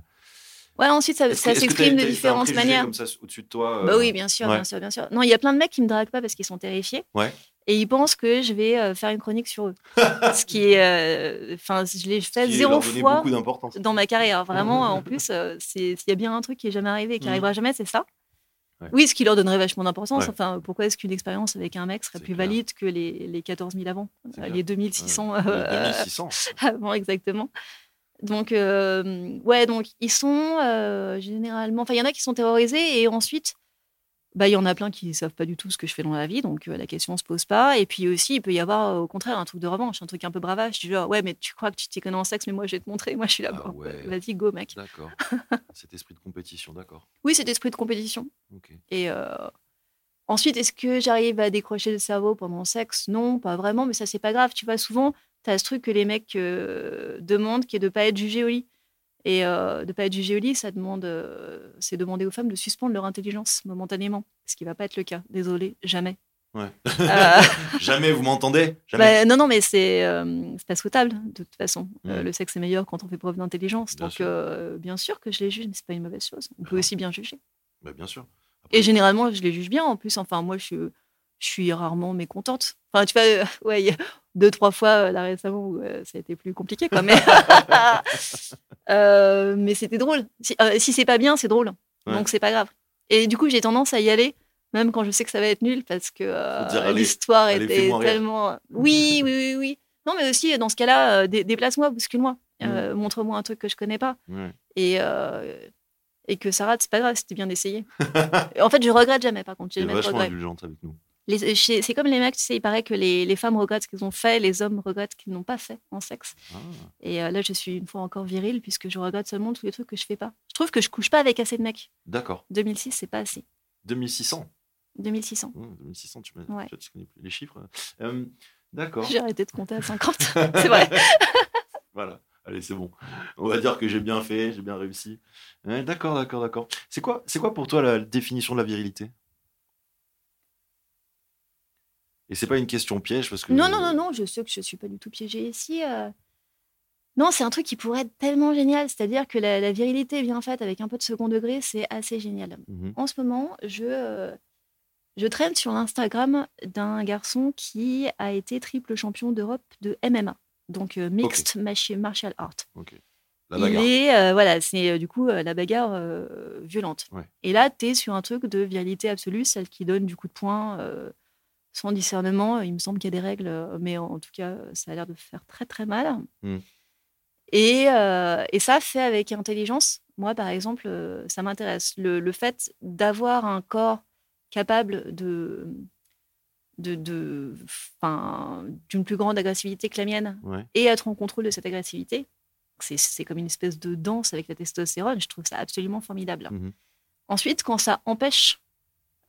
Ouais, ensuite, ça, s'exprime de différentes manières. comme ça au-dessus de toi. Bah euh, oui, bien sûr, ouais. bien sûr, bien sûr. Non, il y a plein de mecs qui me draguent pas parce qu'ils sont terrifiés. Ouais. Et ils pensent que je vais euh, faire une chronique sur eux. Ce qui est. euh, Enfin, je l'ai fait zéro fois dans ma carrière. Vraiment, en plus, s'il y a bien un truc qui est jamais arrivé et qui Mhm. arrivera jamais, c'est ça. Ouais. Oui, ce qui leur donnerait vachement d'importance. Ouais. Enfin, pourquoi est-ce qu'une expérience avec un mec serait plus clair. valide que les, les 14 000 avant. Les 2600 Ouais. euh, 2600. avant, exactement. Donc, euh, ouais, donc ils sont euh, généralement. Enfin, il y en a qui sont terrorisés et ensuite, bah, il y en a plein qui ne savent pas du tout ce que je fais dans la vie, donc euh, la question ne se pose pas. Et puis aussi, il peut y avoir au contraire un truc de revanche, un truc un peu bravache, du genre, ouais, mais tu crois que tu t'y connais en sexe, mais moi je vais te montrer, moi je suis là. Ah ouais. Vas-y, go, mec. D'accord. Cet esprit de compétition, d'accord. Oui, c'est esprit de compétition. Et ensuite, est-ce que j'arrive à décrocher le cerveau pendant le sexe? Non, pas vraiment, mais ça, c'est pas grave. Tu vois, souvent, tu as ce truc que les mecs euh, demandent qui est de pas être jugé au lit. Et euh, de pas être jugé au lit, ça demande, euh, c'est demander aux femmes de suspendre leur intelligence momentanément, ce qui va pas être le cas. Désolé, jamais. Ouais. Jamais, vous m'entendez? Bah, non, non, mais c'est pas souhaitable de toute façon. Le sexe est meilleur quand on fait preuve d'intelligence. Donc, sûr. bien sûr que je les juge, mais c'est pas une mauvaise chose. On peut Non. aussi bien juger. Bah, bien sûr. Après, Et généralement, je les juge bien. En plus, enfin, moi, je, suis- je suis rarement mécontente. Enfin, tu vois, euh, ouais, deux, trois fois euh, là récemment où euh, ça a été plus compliqué, quoi. Mais, Euh, mais c'était drôle. Si, si c'est pas bien, c'est drôle. Ouais. Donc, c'est pas grave. Et du coup, j'ai tendance à y aller, même quand je sais que ça va être nul, parce que euh, l'histoire était tellement. Oui, oui, oui, oui. Non, mais aussi, dans ce cas-là, euh, dé- déplace-moi, bouscule-moi. Euh, Montre-moi un truc que je connais pas. Et, et que ça rate, c'est pas grave, c'était bien d'essayer. en fait, je regrette jamais, par contre. J'ai regrets. indulgente avec nous. Chez- C'est comme les mecs, tu sais, il paraît que les, les femmes regrettent ce qu'ils ont fait, les hommes regrettent ce qu'ils n'ont pas fait en sexe. Ah. Et euh, là, je suis une fois encore virile, puisque je regrette seulement tous les trucs que je fais pas. Je trouve que je couche pas avec assez de mecs. D'accord. 2006, c'est pas assez. 2600. 2600. Mmh, 2600, tu, Ouais. tu connais plus les chiffres. Euh, D'accord. J'ai arrêté de compter à 50. c'est vrai. voilà. Allez, c'est bon. On va dire que j'ai bien fait, j'ai bien réussi. D'accord, d'accord, d'accord. C'est quoi, c'est quoi pour toi la définition de la virilité? Et c'est pas une question piège parce que. Non, non, non, non, je sais que je suis pas du tout piégée ici. euh. Non, c'est un truc qui pourrait être tellement génial. C'est-à-dire que la, la virilité bien faite avec un peu de second degré, c'est assez génial. Mhm. En ce moment, je, euh, je traîne sur l'Instagram d'un garçon qui a été triple champion d'Europe de MMA, donc euh, Mixed Martial Art. Ok. La Il bagarre. est, euh, voilà, c'est du coup la bagarre violente. Ouais. Et là, tu es sur un truc de virilité absolue, celle qui donne du coup de poing sans discernement. Il me semble qu'il y a des règles, euh, mais en, en tout cas, ça a l'air de faire très très mal. Mm. Et, euh, et ça fait avec intelligence. Moi, par exemple, euh, ça m'intéresse. Le, le fait d'avoir un corps capable de de, de- 'fin, d'une plus grande agressivité que la mienne Ouais. et être en contrôle de cette agressivité, c'est comme une espèce de danse avec la testostérone. Je trouve ça absolument formidable. Mhm. Ensuite, quand ça empêche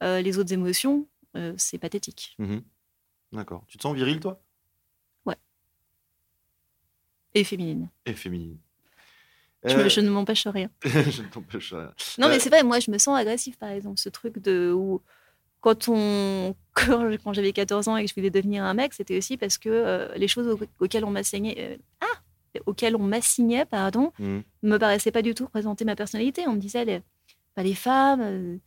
euh, les autres émotions, euh, c'est pathétique. Mhm. D'accord. Tu te sens viril, toi? Et féminine. Et féminine. Je, Euh, je ne m'empêche rien. je ne t'empêche rien. Non, Euh, mais c'est vrai, moi, je me sens agressive, par exemple. Ce truc de où, quand on, quand, j'avais 14 ans et que je voulais devenir un mec, c'était aussi parce que euh, les choses au- auxquelles on m'assignait, euh, ah, auxquelles on m'assignait, pardon, Mhm. me paraissaient pas du tout représenter ma personnalité. On me disait, les, bah, les femmes, euh,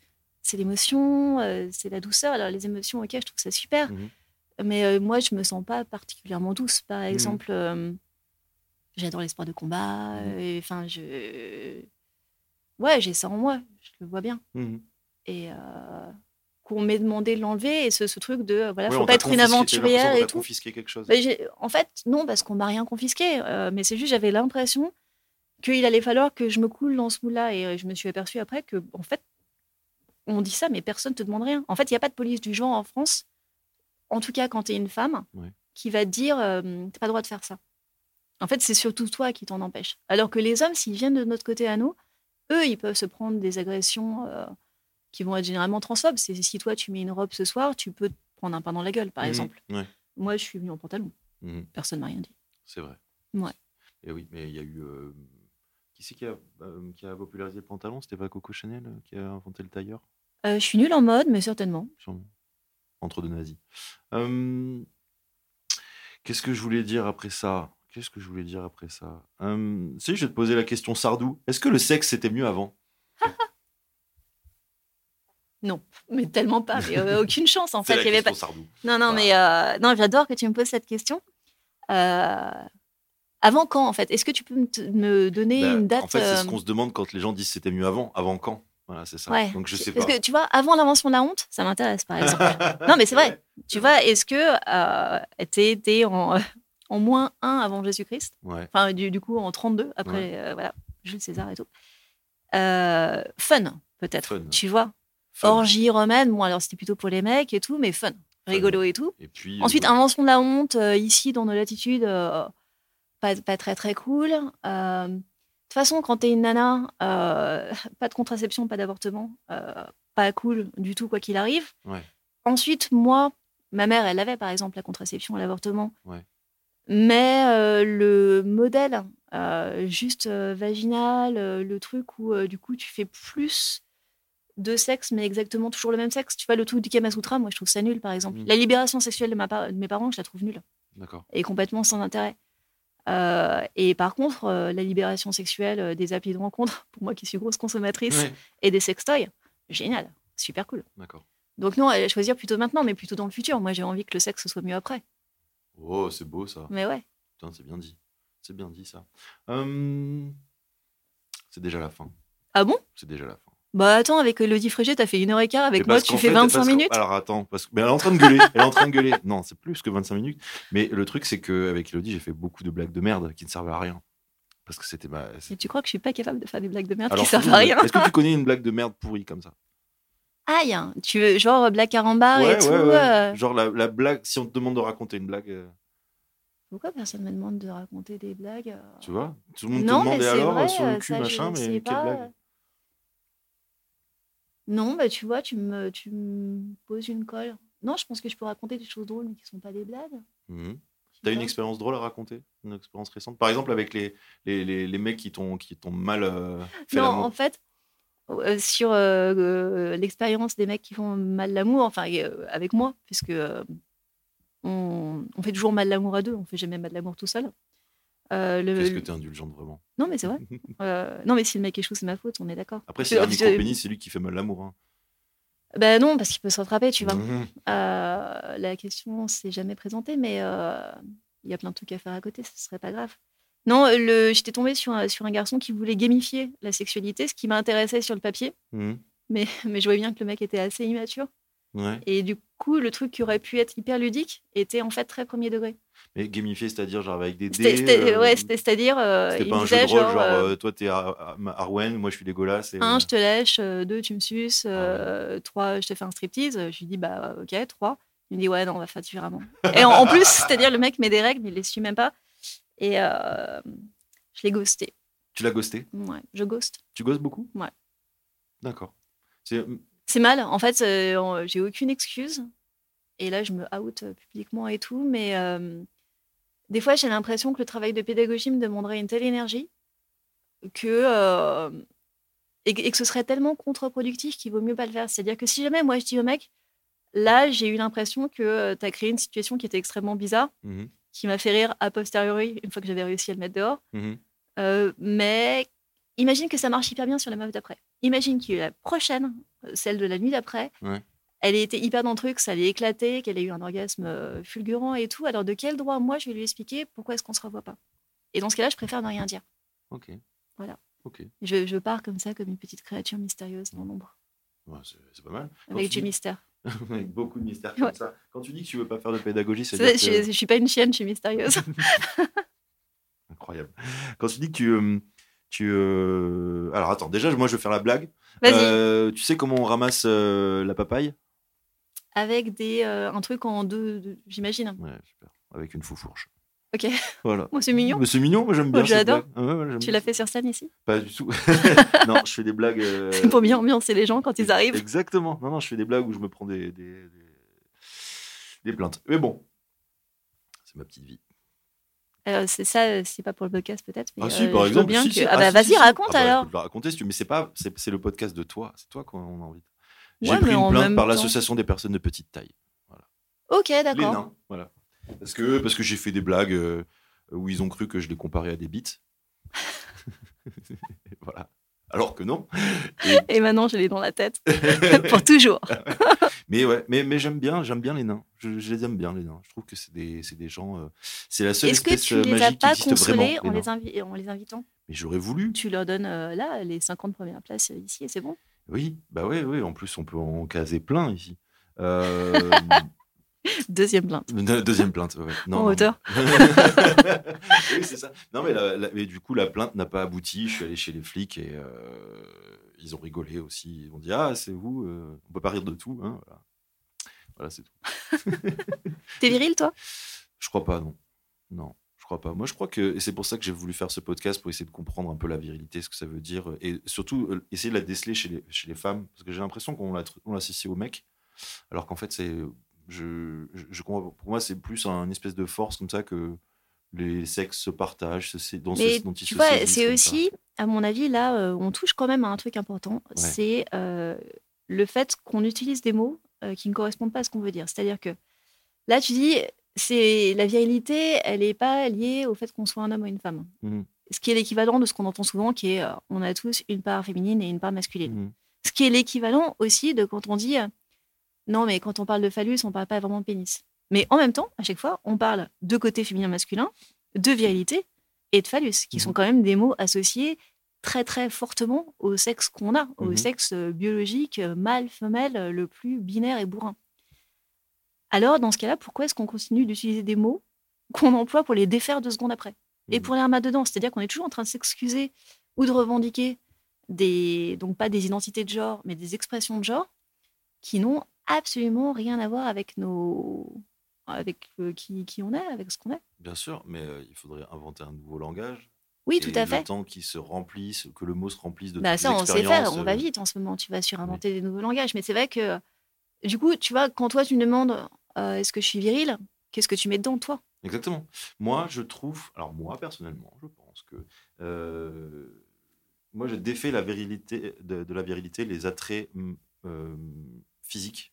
c'est l'émotion, euh, c'est la douceur. Alors les émotions, ok, je trouve ça super. Mhm. Mais euh, moi, je me sens pas particulièrement douce. Par Mhm. exemple, euh, j'adore les sports de combat. Euh, Enfin, je, ouais, j'ai ça en moi. Je le vois bien. Et qu'on m'ait demandé de l'enlever et ce, ce truc de, voilà, Ouais, faut pas être une confisqué- aventurière et tout. confisqué quelque chose. Bah, en fait, non, parce qu'on m'a rien confisqué. mais c'est juste, j'avais l'impression qu'il allait falloir que je me coule dans ce moule-là. Et je me suis aperçue après que, en fait, on dit ça, mais personne ne te demande rien. En fait, il n'y a pas de police du genre en France, en tout cas quand tu es une femme, Ouais. qui va te dire euh, t'as pas le droit de faire ça. En fait, c'est surtout toi qui t'en empêche. Alors que les hommes, s'ils viennent de notre côté à nous, eux, ils peuvent se prendre des agressions euh, qui vont être généralement transphobes. C'est si toi, tu mets une robe ce soir, tu peux te prendre un pain dans la gueule, par Mhm. exemple. Ouais. Moi, je suis venue en pantalon. Mhm. Personne m'a rien dit. C'est vrai. Ouais. Et oui, mais il y a eu. euh, Qui c'est qui a, euh, qui a popularisé le pantalon? C'était pas Coco Chanel euh, qui a inventé le tailleur? Euh, je suis nulle en mode, mais certainement. Sûrement. Entre deux nazis. Euh, Qu'est-ce que je voulais dire après ça? Qu'est-ce que je voulais dire après ça? Euh, Si, je vais te poser la question Sardou. Est-ce que le sexe c'était mieux avant? Non, mais tellement pas. Mais, euh, aucune chance, en fait. la Il y avait pas... Sardou. Non, non, mais euh, non, j'adore que tu me poses cette question. Euh, Avant quand, en fait? Est-ce que tu peux me, donner Bah, une date en fait, c'est ce euh, qu'on se demande quand les gens disent c'était mieux avant. Avant quand? Voilà, c'est ça. Ouais. Donc je sais pas. Parce que tu vois, avant l'invention de la honte, ça m'intéresse, par exemple. Non, mais c'est vrai. Tu vois, est-ce que euh, t'es en, en moins 1 avant Jésus-Christ? Ouais. Enfin, du, du coup, en 32, après, euh, voilà, Jules César et tout. Euh, fun, peut-être. Tu vois? Fun. Orgie romaine, bon, alors c'était plutôt pour les mecs et tout, mais fun. Rigolo et tout. Et puis. Ensuite, euh, invention de la honte, euh, ici, dans nos latitudes, euh, pas, pas très très cool. Euh, de toute façon, quand t'es une nana, euh, pas de contraception, pas d'avortement, euh, pas cool du tout, quoi qu'il arrive. Ouais. Ensuite, moi, ma mère, elle avait par exemple la contraception l'avortement. Ouais. Mais euh, le modèle euh, juste euh, vaginal, le truc où du coup tu fais plus de sexe, mais exactement toujours le même sexe. Tu vois, le truc du Kama Sutra, moi je trouve ça nul par exemple. Mm. La libération sexuelle de, ma par- de mes parents, je la trouve nulle D'accord. et complètement sans intérêt. Euh, et par contre, euh, la libération sexuelle euh, des applis de rencontre, pour moi qui suis grosse consommatrice, et des sextoys, génial, super cool. D'accord. Donc non, à choisir plutôt maintenant, mais plutôt dans le futur. Moi j'ai envie que le sexe soit mieux après. Oh, c'est beau ça. Mais ouais. Putain, c'est bien dit. C'est bien dit ça. Hum, C'est déjà la fin. Ah bon? C'est déjà la fin. Bah attends, avec Elodie Frégé, t'as fait une heure et quart, avec moi tu fais fait- 25 parce qu'en- minutes. Alors attends, parce que mais elle est en train de gueuler. Elle est en train de gueuler. Non, c'est plus que 25 minutes. Mais le truc, c'est qu'avec Elodie, j'ai fait beaucoup de blagues de merde qui ne servaient à rien. Parce que c'était ma. Et tu crois que je suis pas capable de faire des blagues de merde Alors, qui servent à rien? Est-ce que tu connais une blague de merde pourrie comme ça? Aïe, tu veux genre Black Carambar et tout. euh, Genre la, la blague, si on te demande de raconter une blague, euh, Pourquoi personne me demande de raconter des blagues euh, tu vois? Tout le monde Non, te demande alors vrai, sur le euh, cul, ça, machin, mais quelle pas. blague? Non, bah tu vois, tu me, tu me poses une colle. Non, je pense que je peux raconter des choses drôles, mais qui sont pas des blagues. Je sais T'as une expérience drôle à raconter? Une expérience récente? Par exemple, avec les, les, les, les mecs qui t'ont mal euh, fait Non, en fait, euh, sur euh, l'expérience des mecs qui font mal l'amour, enfin avec moi, puisque on, on fait toujours mal l'amour à deux, on fait jamais mal l'amour tout seul. Euh, le- Qu'est-ce que t'es indulgente vraiment Non, mais c'est vrai. Euh, non, mais si le mec échoue, c'est ma faute, on est d'accord. Après, c'est Euh, un micro-pénis, c'est lui qui fait mal l'amour. Hein. Ben non, parce qu'il peut se rattraper, tu vois. Mhm. Euh, la question s'est jamais présentée, mais il y a plein de trucs à faire à côté, ce serait pas grave. Non, le, j'étais tombée sur un, sur un garçon qui voulait gamifier la sexualité, ce qui m'intéressait sur le papier, Mhm. mais, mais je voyais bien que le mec était assez immature. Ouais. Et du coup, le truc qui aurait pu être hyper ludique était en fait très premier degré. Mais gamifié, c'est-à-dire genre avec des dés. c'était- euh, ouais, c'est-à-dire, euh, c'était pas un jeu de rôle, genre, genre, euh, euh, toi t'es Ar- Ar- Arwen, moi je suis Legolas. Et... un, je te lèche, deux, tu me suces, Ah trois, je te fais un striptease. Je lui dis, bah ok, trois. Il me dit, ouais, non, on va faire différemment. Et en, en plus, c'est-à-dire, le mec met des règles, mais il les suit même pas. Et je l'ai ghosté. Tu l'as ghosté? Ouais, je ghost. Tu ghostes beaucoup? Ouais. D'accord. C'est... Mal. En fait, euh, j'ai aucune excuse. Et là, je me out euh, publiquement et tout. Mais euh, des fois, j'ai l'impression que le travail de pédagogie me demanderait une telle énergie que, euh, et, que- et que ce serait tellement contre-productif qu'il vaut mieux pas le faire. C'est-à-dire que si jamais moi je dis au mec, là, j'ai eu l'impression que tu as créé une situation qui était extrêmement bizarre, Mhm. qui m'a fait rire a posteriori, une fois que j'avais réussi à le mettre dehors. Mhm. Mais imagine que ça marche hyper bien sur la meuf d'après. Imagine qu'il y ait eu la prochaine, celle de la nuit d'après. Ouais. Elle ait été hyper dans le truc, ça l'ait éclaté, qu'elle ait eu un orgasme euh, fulgurant et tout. Alors de quel droit, moi, je vais lui expliquer pourquoi est-ce qu'on se revoit pas? Et dans ce cas-là, je préfère ne rien dire. Ok. Voilà. Ok. Je, je pars comme ça, comme une petite créature mystérieuse dans l'ombre, Ouais, c'est, pas mal. Quand avec du dis- mystère. avec beaucoup de mystères comme Ouais. ça. Quand tu dis que tu veux pas faire de pédagogie, c'est C'est- Je, je suis pas une chienne, je suis mystérieuse. incroyable. Quand tu dis que tu, euh, tu euh, alors attends, déjà moi je vais faire la blague. Euh, tu sais comment on ramasse euh, la papaye? Avec des, un truc en deux, deux- j'imagine. Ouais, super. Avec une foufourche. Ok. Voilà. Moi, c'est mignon. Mais c'est mignon, moi j'aime bien. Moi, cette j'adore. Ah ouais, ouais, j'aime Tu bien. l'as fait sur scène ici? Pas du tout. non, je fais des blagues. C'est pour bien ambiancer les gens quand ils arrivent. Exactement. Non, non, je fais des blagues où je me prends des, des, des, des plaintes. Mais bon, c'est ma petite vie. Alors, c'est ça, euh, c'est pas pour le podcast peut-être. Ah si, euh, par exemple. bien si, que- si. Ah bah vas-y, si, raconte Ah bah, alors. Je peux le raconter si tu veux, mais c'est pas, c'est le podcast de toi. C'est toi qu'on invite. J'ai Ouais, pris une plainte par l'association des personnes de petite taille. Ok, Les d'accord. nains, voilà. Parce que, parce que j'ai fait des blagues euh, où ils ont cru que je les comparais à des bites. voilà. Alors que non. Et maintenant, je l'ai dans la tête pour toujours. Mais ouais, mais, mais j'aime bien, j'aime bien les nains. Je, je les aime bien les nains. Je trouve que c'est des, des gens. euh, c'est la seule Est-ce que espèce tu euh, les as magique qui pas existe vraiment. les en les, en les invitant? Mais j'aurais voulu. Tu leur donnes euh, là les 50 premières places euh, ici et c'est bon? Oui, bah ouais, oui. En plus, on peut en caser plein ici. Euh, Deuxième plainte. Deux- Deuxième plainte, ouais. Non, En hauteur. oui, c'est ça. Non, mais, la- la- mais du coup, la plainte n'a pas abouti. Je suis allé chez les flics et euh, ils ont rigolé aussi. Ils ont dit Ah, c'est vous, euh, on peut pas rire de tout. Hein, voilà, Voilà, c'est tout. T'es viril, toi? Je crois pas, non. Non, je crois pas. Moi, je crois que. Et c'est pour ça que j'ai voulu faire ce podcast pour essayer de comprendre un peu la virilité, ce que ça veut dire. Et surtout, euh, essayer de la déceler chez les, chez les femmes. Parce que j'ai l'impression qu'on l'a- on l'associe aux mecs. Alors qu'en fait, c'est. Je, je, je pour moi, c'est plus un espèce de force comme ça que les sexes se partagent, c'est dans ce- Mais dont ils tu se vois, c'est ça. aussi, à mon avis, là, euh, on touche quand même à un truc important. C'est euh, le fait qu'on utilise des mots euh, qui ne correspondent pas à ce qu'on veut dire. C'est-à-dire que là, tu dis, c'est la virilité, elle n'est pas liée au fait qu'on soit un homme ou une femme. Mhm. Ce qui est l'équivalent de ce qu'on entend souvent, qui est on a tous une part féminine et une part masculine. Mhm. Ce qui est l'équivalent aussi de quand on dit non, mais quand on parle de phallus, on parle pas vraiment de pénis. Mais en même temps, à chaque fois, on parle de côté féminin-masculin, de virilité et de phallus, qui Mhm. sont quand même des mots associés très très fortement au sexe qu'on a, au Mhm. sexe euh, biologique, euh, mâle, femelle, euh, le plus binaire et bourrin. Alors, dans ce cas-là, pourquoi est-ce qu'on continue d'utiliser des mots qu'on emploie pour les défaire deux secondes après et Mhm. pour les remettre dedans? C'est-à-dire qu'on est toujours en train de s'excuser ou de revendiquer des, donc pas des identités de genre, mais des expressions de genre qui n'ont absolument rien à voir avec nos, avec euh, qui, qui on est, avec ce qu'on est. Bien sûr, mais euh, il faudrait inventer un nouveau langage. Oui, Et tout à Le fait. temps qu'il se remplisse, que le mot se remplisse de Bah, toutes ça, on sait faire, on va euh, vite en ce moment. Tu vas surinventer des nouveaux langages. Mais c'est vrai que, du coup, tu vois, quand toi, tu me demandes est-ce que je suis viril, qu'est-ce que tu mets dedans, toi? Exactement. Moi, je trouve, alors moi personnellement, je pense que moi, je défais la virilité de, de la virilité, les attraits euh, physiques.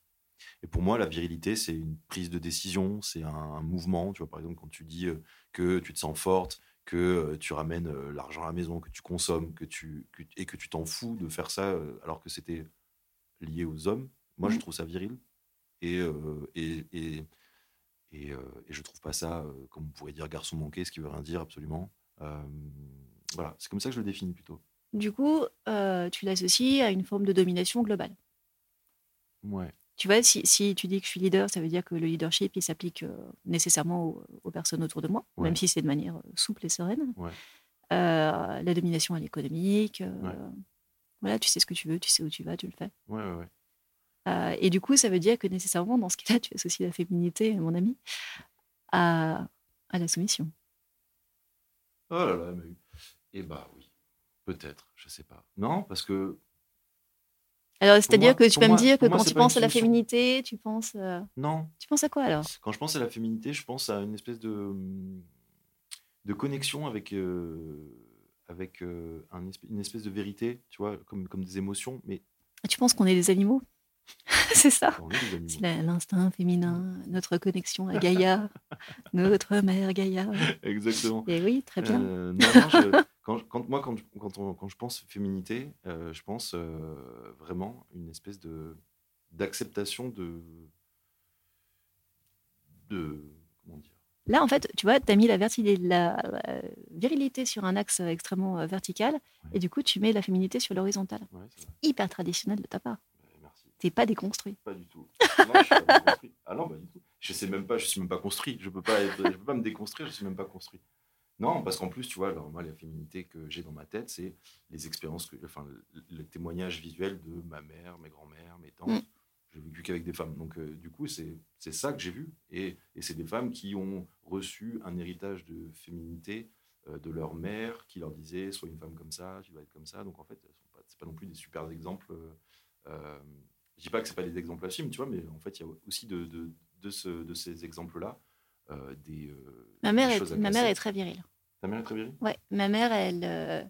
Et pour moi, la virilité, c'est une prise de décision, c'est un, un mouvement. Tu vois, par exemple, quand tu dis euh, que tu te sens forte, que euh, tu ramènes euh, l'argent à la maison, que tu consommes, que tu que- et que tu t'en fous de faire ça alors que c'était lié aux hommes. Moi, je Mhm. trouve ça viril. Et, euh, et, et, et, euh, et je trouve pas ça, euh, comme on pourrait dire, garçon manqué, ce qui veut rien dire absolument. Voilà, c'est comme ça que je le définis plutôt. Du coup, tu l'associes à une forme de domination globale. Ouais. Tu vois, si, si tu dis que je suis leader, ça veut dire que le leadership, il s'applique euh, nécessairement aux, aux personnes autour de moi, Ouais. même si c'est de manière euh, souple et sereine. Ouais. Euh, la domination, elle est économique. euh, Ouais. Voilà, tu sais ce que tu veux, tu sais où tu vas, tu le fais. Ouais, ouais, ouais. Et du coup, ça veut dire que nécessairement, dans ce cas-là, tu associes la féminité, mon ami, à, à la soumission. Oh là là, mais... Eh bah oui, peut-être, je sais pas. Non, parce que Alors, c'est-à-dire que tu peux moi- me dire que moi, quand tu penses à la féminité, tu penses, euh, non, tu penses à quoi alors? Quand je pense à la féminité, je pense à une espèce de, hum, de connexion avec, euh, avec euh, un une espèce de vérité, tu vois, comme, comme des émotions, mais Tu penses qu'on est des animaux? C'est ça. C'est la- l'instinct féminin, notre connexion à Gaïa, notre mère Gaïa. Exactement. Et oui, très bien. Euh, non, non, je- quand, quand- moi, quand, je- quand, on- quand je pense féminité, euh, je pense euh, vraiment une espèce de d'acceptation de de comment dire? Là, en fait, tu vois, tu as mis la, verti- la, euh, virilité sur un axe extrêmement vertical, et du coup, tu mets la féminité sur l'horizontale. Ouais. Hyper traditionnel de ta part. T'es pas déconstruit. Pas du tout. Non, je suis pas déconstruit. Ah non, pas du tout. Je sais même pas. Je suis même pas construit. Je peux pas. être- je peux pas me déconstruire. Je suis même pas construit. Non, parce qu'en plus, tu vois, alors, moi, la féminité que j'ai dans ma tête, c'est les expériences, que, enfin, le- les témoignages visuels de ma mère, mes grands-mères, mes tantes. Mm. J'ai vécu qu'avec des femmes. Donc, euh, du coup, c'est ça que j'ai vu. Et, et c'est des femmes qui ont reçu un héritage de féminité euh, de leur mère, qui leur disait sois une femme comme ça, tu dois être comme ça. Donc, en fait, ce n'est pas, non plus des super exemples. Euh, je dis pas que c'est pas des exemples à film, tu vois, mais en fait, il y a aussi de, de, de, ce, de ces exemples-là euh, des. euh, Ma mère, des est, choses à ma mère est très virile. Ta mère est très virile? Ouais, ma mère, elle, euh,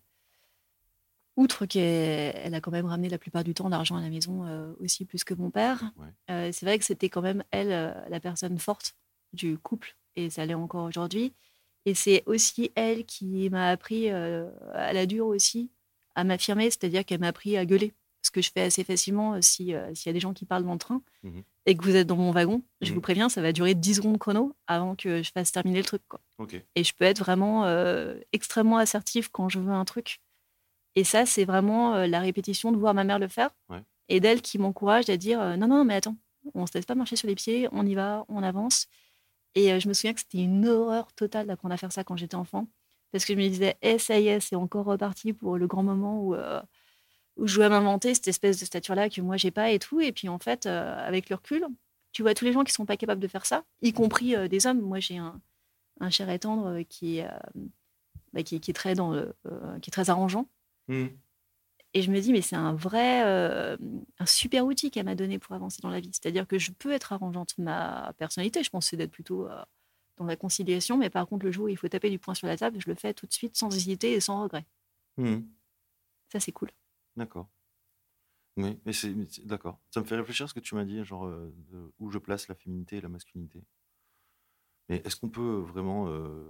outre qu'elle elle a quand même ramené la plupart du temps l'argent à la maison aussi plus que mon père, Ouais. c'est vrai que c'était quand même elle la personne forte du couple et ça l'est encore aujourd'hui. Et c'est aussi elle qui m'a appris à la dure aussi à m'affirmer, c'est-à-dire qu'elle m'a appris à gueuler. Que je fais assez facilement euh, si, euh, s'il y a des gens qui parlent dans le train Mhm. et que vous êtes dans mon wagon, je Mhm. vous préviens, ça va durer 10 secondes chrono avant que je fasse terminer le truc. Quoi. Ok. Et je peux être vraiment euh, extrêmement assertive quand je veux un truc. Et ça, c'est vraiment la répétition de voir ma mère le faire. Ouais. Et d'elle qui m'encourage à dire non, non, mais attends, on se laisse pas marcher sur les pieds, on y va, on avance. Et je me souviens que c'était une horreur totale d'apprendre à faire ça quand j'étais enfant. Parce que je me disais, eh, ça y est, c'est encore reparti pour le grand moment où, euh, où je dois m'inventer cette espèce de stature-là que moi, j'ai pas et tout. Et puis, en fait, euh, avec le recul, tu vois tous les gens qui sont pas capables de faire ça, y compris euh, des hommes. Moi, j'ai un, un cher et tendre euh, qui, est, euh, bah, qui, est- qui est très dans le- qui est très arrangeant. Mhm. Et je me dis, mais c'est un vrai, un super outil qu'elle m'a donné pour avancer dans la vie. C'est-à-dire que je peux être arrangeante. Ma personnalité, je pense, c'est d'être plutôt dans la conciliation. Mais par contre, le jour où il faut taper du poing sur la table, je le fais tout de suite sans hésiter et sans regret. Mhm. Ça, c'est cool. D'accord. Oui, mais c'est d'accord. Ça me fait réfléchir à ce que tu m'as dit, genre euh, de- où je place la féminité et la masculinité. Mais est-ce qu'on peut vraiment euh,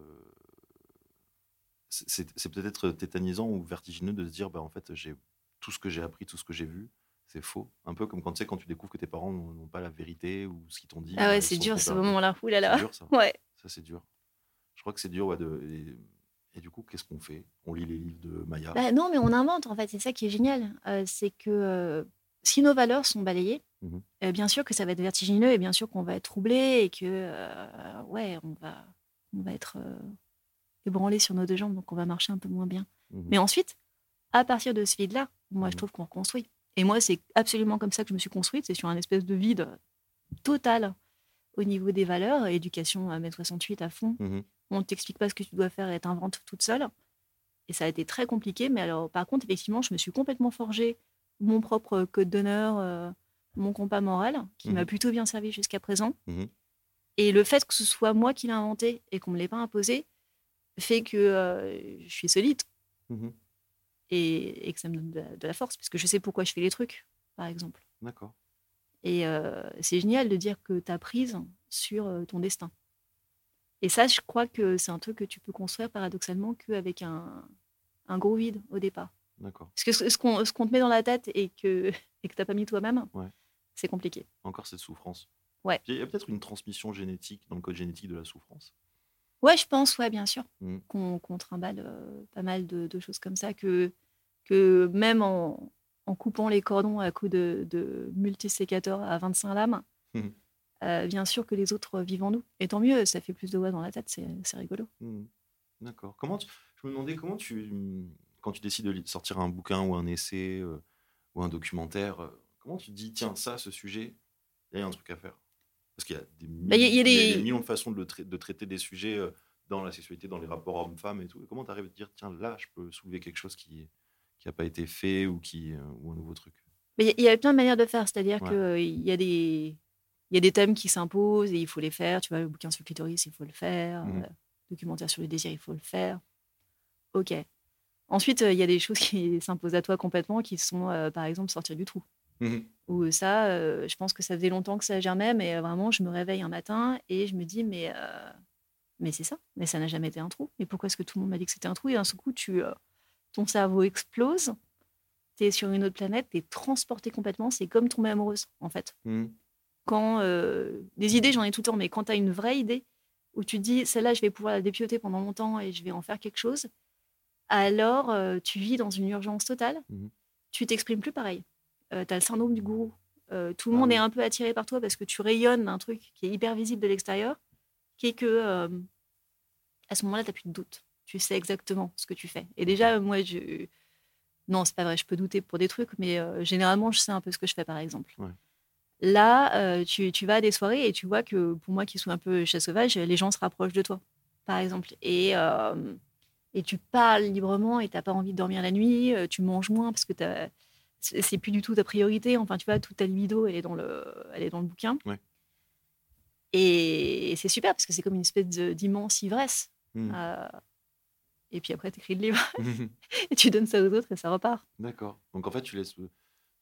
c'est- peut-être tétanisant ou vertigineux de se dire bah en fait j'ai tout ce que j'ai appris, tout ce que j'ai vu, c'est faux. Un peu comme quand tu sais quand tu découvres que tes parents n'ont pas la vérité ou ce qu'ils t'ont dit. Ah ouais, ils c'est dur ce moment-là. Ouh là C'est là. dur ça. Ouais. Ça c'est dur. Je crois que c'est dur ouais, de et, du coup qu'est-ce qu'on fait? On lit les livres de Maya? Bah, non, mais on invente, en fait. C'est ça qui est génial. Euh, c'est que euh, si nos valeurs sont balayées, Mhm. euh, bien sûr que ça va être vertigineux et bien sûr qu'on va être troublé et que, ouais, on va, on va être ébranlé sur nos deux jambes, donc on va marcher un peu moins bien. Mhm. Mais ensuite, à partir de ce vide-là, moi, Mhm. je trouve qu'on reconstruit. Et moi, c'est absolument comme ça que je me suis construite. C'est sur un espèce de vide total au niveau des valeurs. Éducation à 68 à fond. Mhm. On ne t'explique pas ce que tu dois faire et t'inventes toute seule. Et ça a été très compliqué. Mais alors, par contre, effectivement, je me suis complètement forgé mon propre code d'honneur, euh, mon compas moral, qui Mhm. m'a plutôt bien servi jusqu'à présent. Mhm. Et le fait que ce soit moi qui l'ai inventé et qu'on ne me l'ait pas imposé fait que euh, je suis solide Mhm. et, et que ça me donne de la, de la force, parce que je sais pourquoi je fais les trucs, par exemple. D'accord. Et euh, c'est génial de dire que tu as prise sur ton destin. Et ça, je crois que c'est un truc que tu peux construire paradoxalement qu'avec un, un gros vide au départ. D'accord. Parce que ce, qu'on te met dans la tête et que et que tu n'as pas mis toi-même, Ouais. c'est compliqué. Encore cette souffrance. Ouais. Il y a peut-être une transmission génétique dans le code génétique de la souffrance. Ouais, je pense, ouais, bien sûr, Mhm. qu'on qu'on trimballe euh, pas mal de, de choses comme ça, que, que même en, en coupant les cordons à coups de, de multisécateurs à 25 lames, Mhm. Euh, bien sûr que les autres vivent en nous. Et tant mieux, ça fait plus de voix dans la tête, c'est rigolo. Mhm. D'accord. Comment tu- Je me demandais comment tu, quand tu décides de sortir un bouquin ou un essai euh, ou un documentaire, euh, comment tu te dis tiens ça, ce sujet, il y a un truc à faire? Parce qu'il y a des, Bah, il y a- il y a il y a des- des millions de façons de, traiter des sujets dans la sexualité, dans les rapports hommes-femmes et tout. Et comment tu arrives à te dire tiens là, je peux soulever quelque chose qui qui n'a pas été fait ou qui ou un nouveau truc? Mais il y a- il y, a plein de manières de faire, c'est-à-dire Ouais. qu'il y a des... Il y a des thèmes qui s'imposent et il faut les faire. Tu vois, le bouquin sur le clitoris, il faut le faire. Mhm. euh, documentaire sur le désir, il faut le faire. Ok. Ensuite, euh, il y a des choses qui s'imposent à toi complètement, qui sont, euh, par exemple, sortir du trou. Mhm. Ou ça, euh, je pense que ça faisait longtemps que ça germait, mais vraiment, je me réveille un matin et je me dis, mais, euh, mais c'est ça, mais ça n'a jamais été un trou. Mais pourquoi est-ce que tout le monde m'a dit que c'était un trou? Et d'un seul coup, tu, ton cerveau explose, tu es sur une autre planète, tu es transporté complètement, c'est comme tomber amoureuse, en fait. Mhm. Quand euh, des idées, j'en ai tout le temps, mais quand tu as une vraie idée où tu te dis, celle-là, je vais pouvoir la dépioter pendant longtemps et je vais en faire quelque chose, alors euh, tu vis dans une urgence totale, Mhm. tu t'exprimes plus pareil. tu as le syndrome du gourou. Euh, tout le Ah monde oui. est un peu attiré par toi parce que tu rayonnes d'un truc qui est hyper visible de l'extérieur, qui est que euh, à ce moment-là, tu n'as plus de doute. Tu sais exactement ce que tu fais. Et déjà, moi, je. Non, c'est pas vrai, je peux douter pour des trucs, mais euh, généralement, je sais un peu ce que je fais, par exemple. Ouais. Là, euh, tu, tu vas à des soirées et tu vois que pour moi qui suis un peu chat sauvage, les gens se rapprochent de toi, par exemple. Et, euh, et tu parles librement et tu n'as pas envie de dormir la nuit, euh, tu manges moins parce que c'est plus du tout ta priorité. Enfin, tu vois, toute ta libido, elle est dans le, elle est dans le bouquin. Ouais. Et c'est super parce que c'est comme une espèce d'immense ivresse. Euh, et puis après, tu écris le livre et tu donnes ça aux autres et ça repart. D'accord. Donc en fait, tu laisses,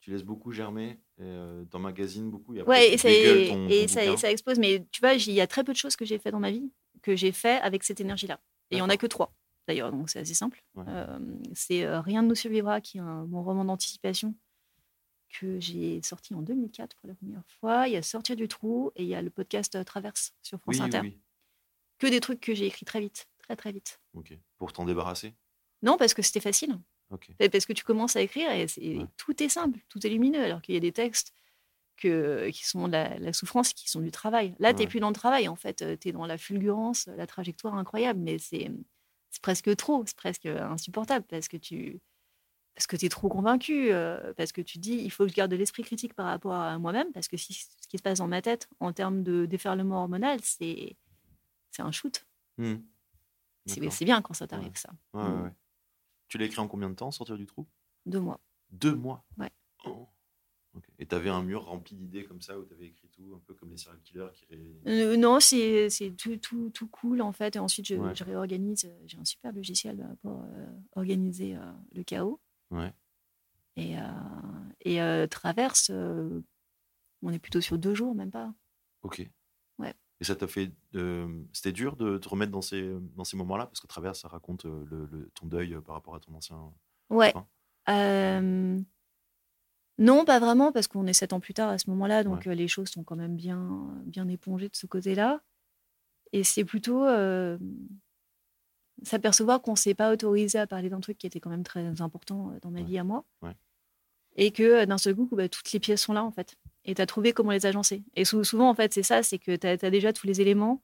tu laisses beaucoup germer, et, euh, t'emmagasines beaucoup. Et après, Ouais, et ça, dégueules ton- et ton ça, bouquin. ça explose. Mais tu vois, il y a très peu de choses que j'ai fait dans ma vie que j'ai fait avec cette énergie-là. Et il n'y en a que trois, d'ailleurs, donc c'est assez simple. Ouais. Euh, c'est euh, Rien ne nous survivra, qui est un, mon roman d'anticipation que j'ai sorti en 2004 pour la première fois. Il y a Sortir du trou et il y a le podcast euh, Traverse sur France Oui, oui, Inter. oui. Que des trucs que j'ai écrits très vite, très très vite. Ok. Pour t'en débarrasser? Non, parce que c'était facile. Parce que tu commences à écrire et Ouais. tout est simple, tout est lumineux, alors qu'il y a des textes que, qui sont de la, la souffrance, qui sont du travail. Là, tu Ouais. n'es plus dans le travail, en fait, tu es dans la fulgurance, la trajectoire incroyable, mais c'est presque trop, c'est presque insupportable parce que tu parce que es trop convaincu, euh, parce que tu dis il faut que je garde de l'esprit critique par rapport à moi-même, parce que si, ce qui se passe dans ma tête en termes de déferlement hormonal, c'est un shoot. Hmm. C'est bien quand ça t'arrive, Ouais. ça. Ouais. Tu l'as écrit en combien de temps, sortir du trou? Deux mois. Deux mois? Ouais. Oh. Et t'avais un mur rempli d'idées comme ça où t'avais écrit tout, un peu comme les serial killers qui. Euh, non, c'est tout, tout, tout cool en fait. Et ensuite, je, Ouais. je réorganise. J'ai un super logiciel euh, pour euh, organiser euh, le chaos. Ouais. Et, euh, et euh, Traverse, euh, on est plutôt sur deux jours, même pas. Ok. Et ça t'a fait. euh, C'était dur de te remettre dans ces, dans ces moments-là? Parce que travers, ça raconte euh, le, le- ton deuil euh, par rapport à ton ancien. Ouais. Euh, non, pas vraiment, parce qu'on est sept ans plus tard à ce moment-là, donc les choses sont quand même bien, bien épongées de ce côté-là. Et c'est plutôt euh, s'apercevoir qu'on ne s'est pas autorisé à parler d'un truc qui était quand même très important dans ma Ouais. vie à moi. Ouais. Et que d'un seul coup, bah, toutes les pièces sont là, en fait. Et tu as trouvé comment les agencer. Et sou- souvent, en fait, c'est ça, c'est que tu as, déjà tous les éléments.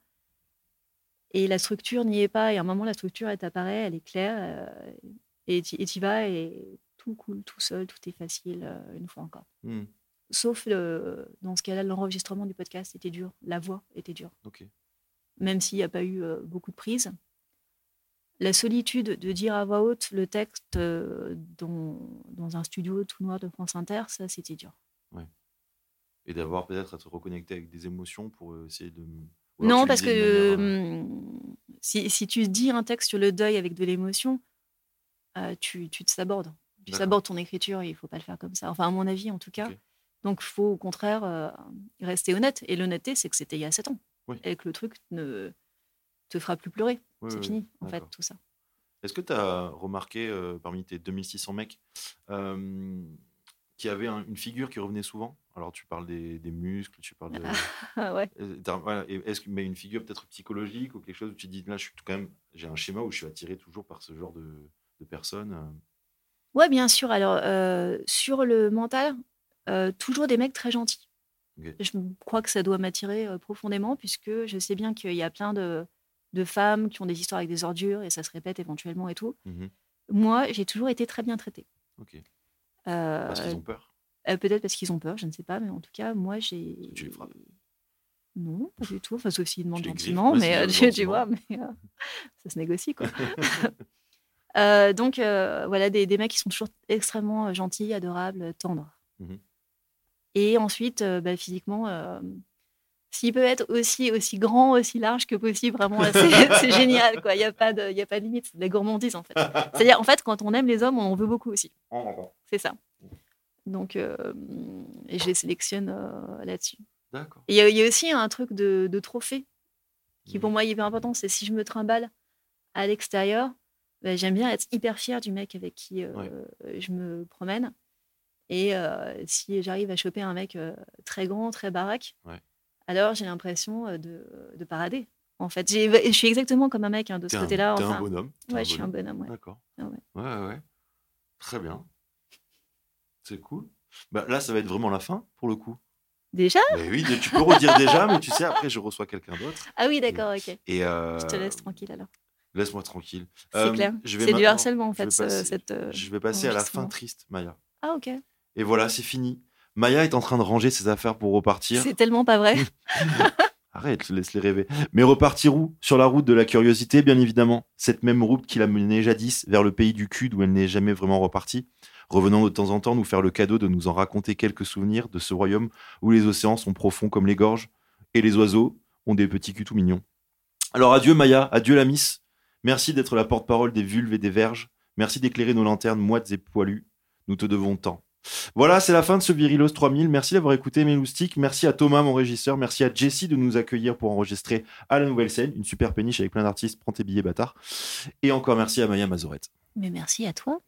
Et la structure n'y est pas. Et à un moment, la structure, elle t'apparaît, elle est claire. euh, et tu y vas et tout coule tout seul, tout est facile, euh, une fois encore. Hmm. Sauf dans ce cas-là, l'enregistrement du podcast était dur. La voix était dure. Ok. Même s'il n'y a pas eu euh, beaucoup de prises. La solitude de dire à voix haute le texte dans, dans un studio tout noir de France Inter, ça, c'était dur. Et d'avoir peut-être à te reconnecter avec des émotions pour euh, essayer de. Non, parce que manière, euh, hum, si, si tu dis un texte sur le deuil avec de l'émotion, euh, tu, tu te sabordes. Tu sabordes ton écriture, il faut pas le faire comme ça. Enfin, à mon avis, en tout cas. Donc, il faut au contraire euh, rester honnête. Et l'honnêteté, c'est que c'était il y a 7 ans. Oui. Et que le truc ne te fera plus pleurer. Oui, c'est oui, fini, en fait, tout ça. Est-ce que tu as remarqué euh, parmi tes 2600 mecs y avait un- une figure qui revenait souvent Alors tu parles des, des muscles, tu parles de. Ah ouais. Euh, voilà, Est-ce que mais une figure peut-être psychologique ou quelque chose où tu te dis là je suis quand même j'ai un schéma où je suis attiré toujours par ce genre de, de personnes. euh. Ouais, bien sûr. Alors, euh, sur le mental, euh, toujours des mecs très gentils. Je crois que ça doit m'attirer euh, profondément, puisque je sais bien qu'il y a plein de, de femmes qui ont des histoires avec des ordures et ça se répète éventuellement et tout. Mhm. Moi, j'ai toujours été très bien traitée. Ok. Euh, Parce qu'ils ont peur. euh, Peut-être parce qu'ils ont peur, je ne sais pas, mais en tout cas, moi, j'ai. tu les frappes Non, pas du tout. Enfin, sauf s'ils demandent gentiment, mais euh, tu, vois, mais euh, ça se négocie, quoi. Euh, donc, euh, voilà, des, des mecs qui sont toujours extrêmement euh, gentils, adorables, tendres. Mhm. Et ensuite, euh, bah, physiquement, euh, s'il peut être aussi, aussi grand, aussi large que possible, vraiment, c'est génial, quoi. Il n'y a, pas de- y a pas de limite, c'est de la gourmandise, en fait. C'est-à-dire, en fait, quand on aime les hommes, on en veut beaucoup aussi. C'est ça. Donc, euh, et je les sélectionne euh, là-dessus. D'accord. Il y, a- il y a aussi un truc de, de trophée qui, Mhm. pour moi, est hyper important. C'est si je me trimballe à l'extérieur, ben, j'aime bien être hyper fière du mec avec qui euh, je me promène. Et si j'arrive à choper un mec très grand, très baraque, Ouais. Alors j'ai l'impression euh, de, de parader. En fait, je suis exactement comme un mec hein, de ce un, côté-là. t'es enfin. un bonhomme. ouais, je suis un bonhomme. Ouais. D'accord. Ah ouais. Ouais. Très bien. C'est cool. Bah, là, ça va être vraiment la fin pour le coup. Déjà? Mais oui, tu peux redire déjà, mais tu sais, après, je reçois quelqu'un d'autre. Ah oui, d'accord, ok. Et euh, Je te laisse tranquille alors. Laisse-moi tranquille. C'est Euh, clair. C'est du harcèlement en je vais fait, passer- cette. euh, Je vais passer à la fin triste, Maya. Ah ok. Et voilà, c'est fini. Maya est en train de ranger ses affaires pour repartir. C'est tellement pas vrai. Arrête, laisse-les rêver. Mais repartir où? Sur la route de la curiosité, bien évidemment. Cette même route qui l'a menée jadis vers le pays du cul d'où elle n'est jamais vraiment repartie. Revenant de temps en temps nous faire le cadeau de nous en raconter quelques souvenirs de ce royaume où les océans sont profonds comme les gorges et les oiseaux ont des petits culs tout mignons. Alors adieu Maya, adieu la Miss. Merci d'être la porte-parole des vulves et des verges. Merci d'éclairer nos lanternes moites et poilues. Nous te devons tant. Voilà, c'est la fin de ce Virilos 3000. Merci d'avoir écouté mes loustiques. Merci à Thomas, mon régisseur. Merci à Jessie de nous accueillir pour enregistrer à la nouvelle scène. Une super péniche avec plein d'artistes. Prends tes billets, bâtard. Et encore merci à Maya Mazorette. Mais merci à toi.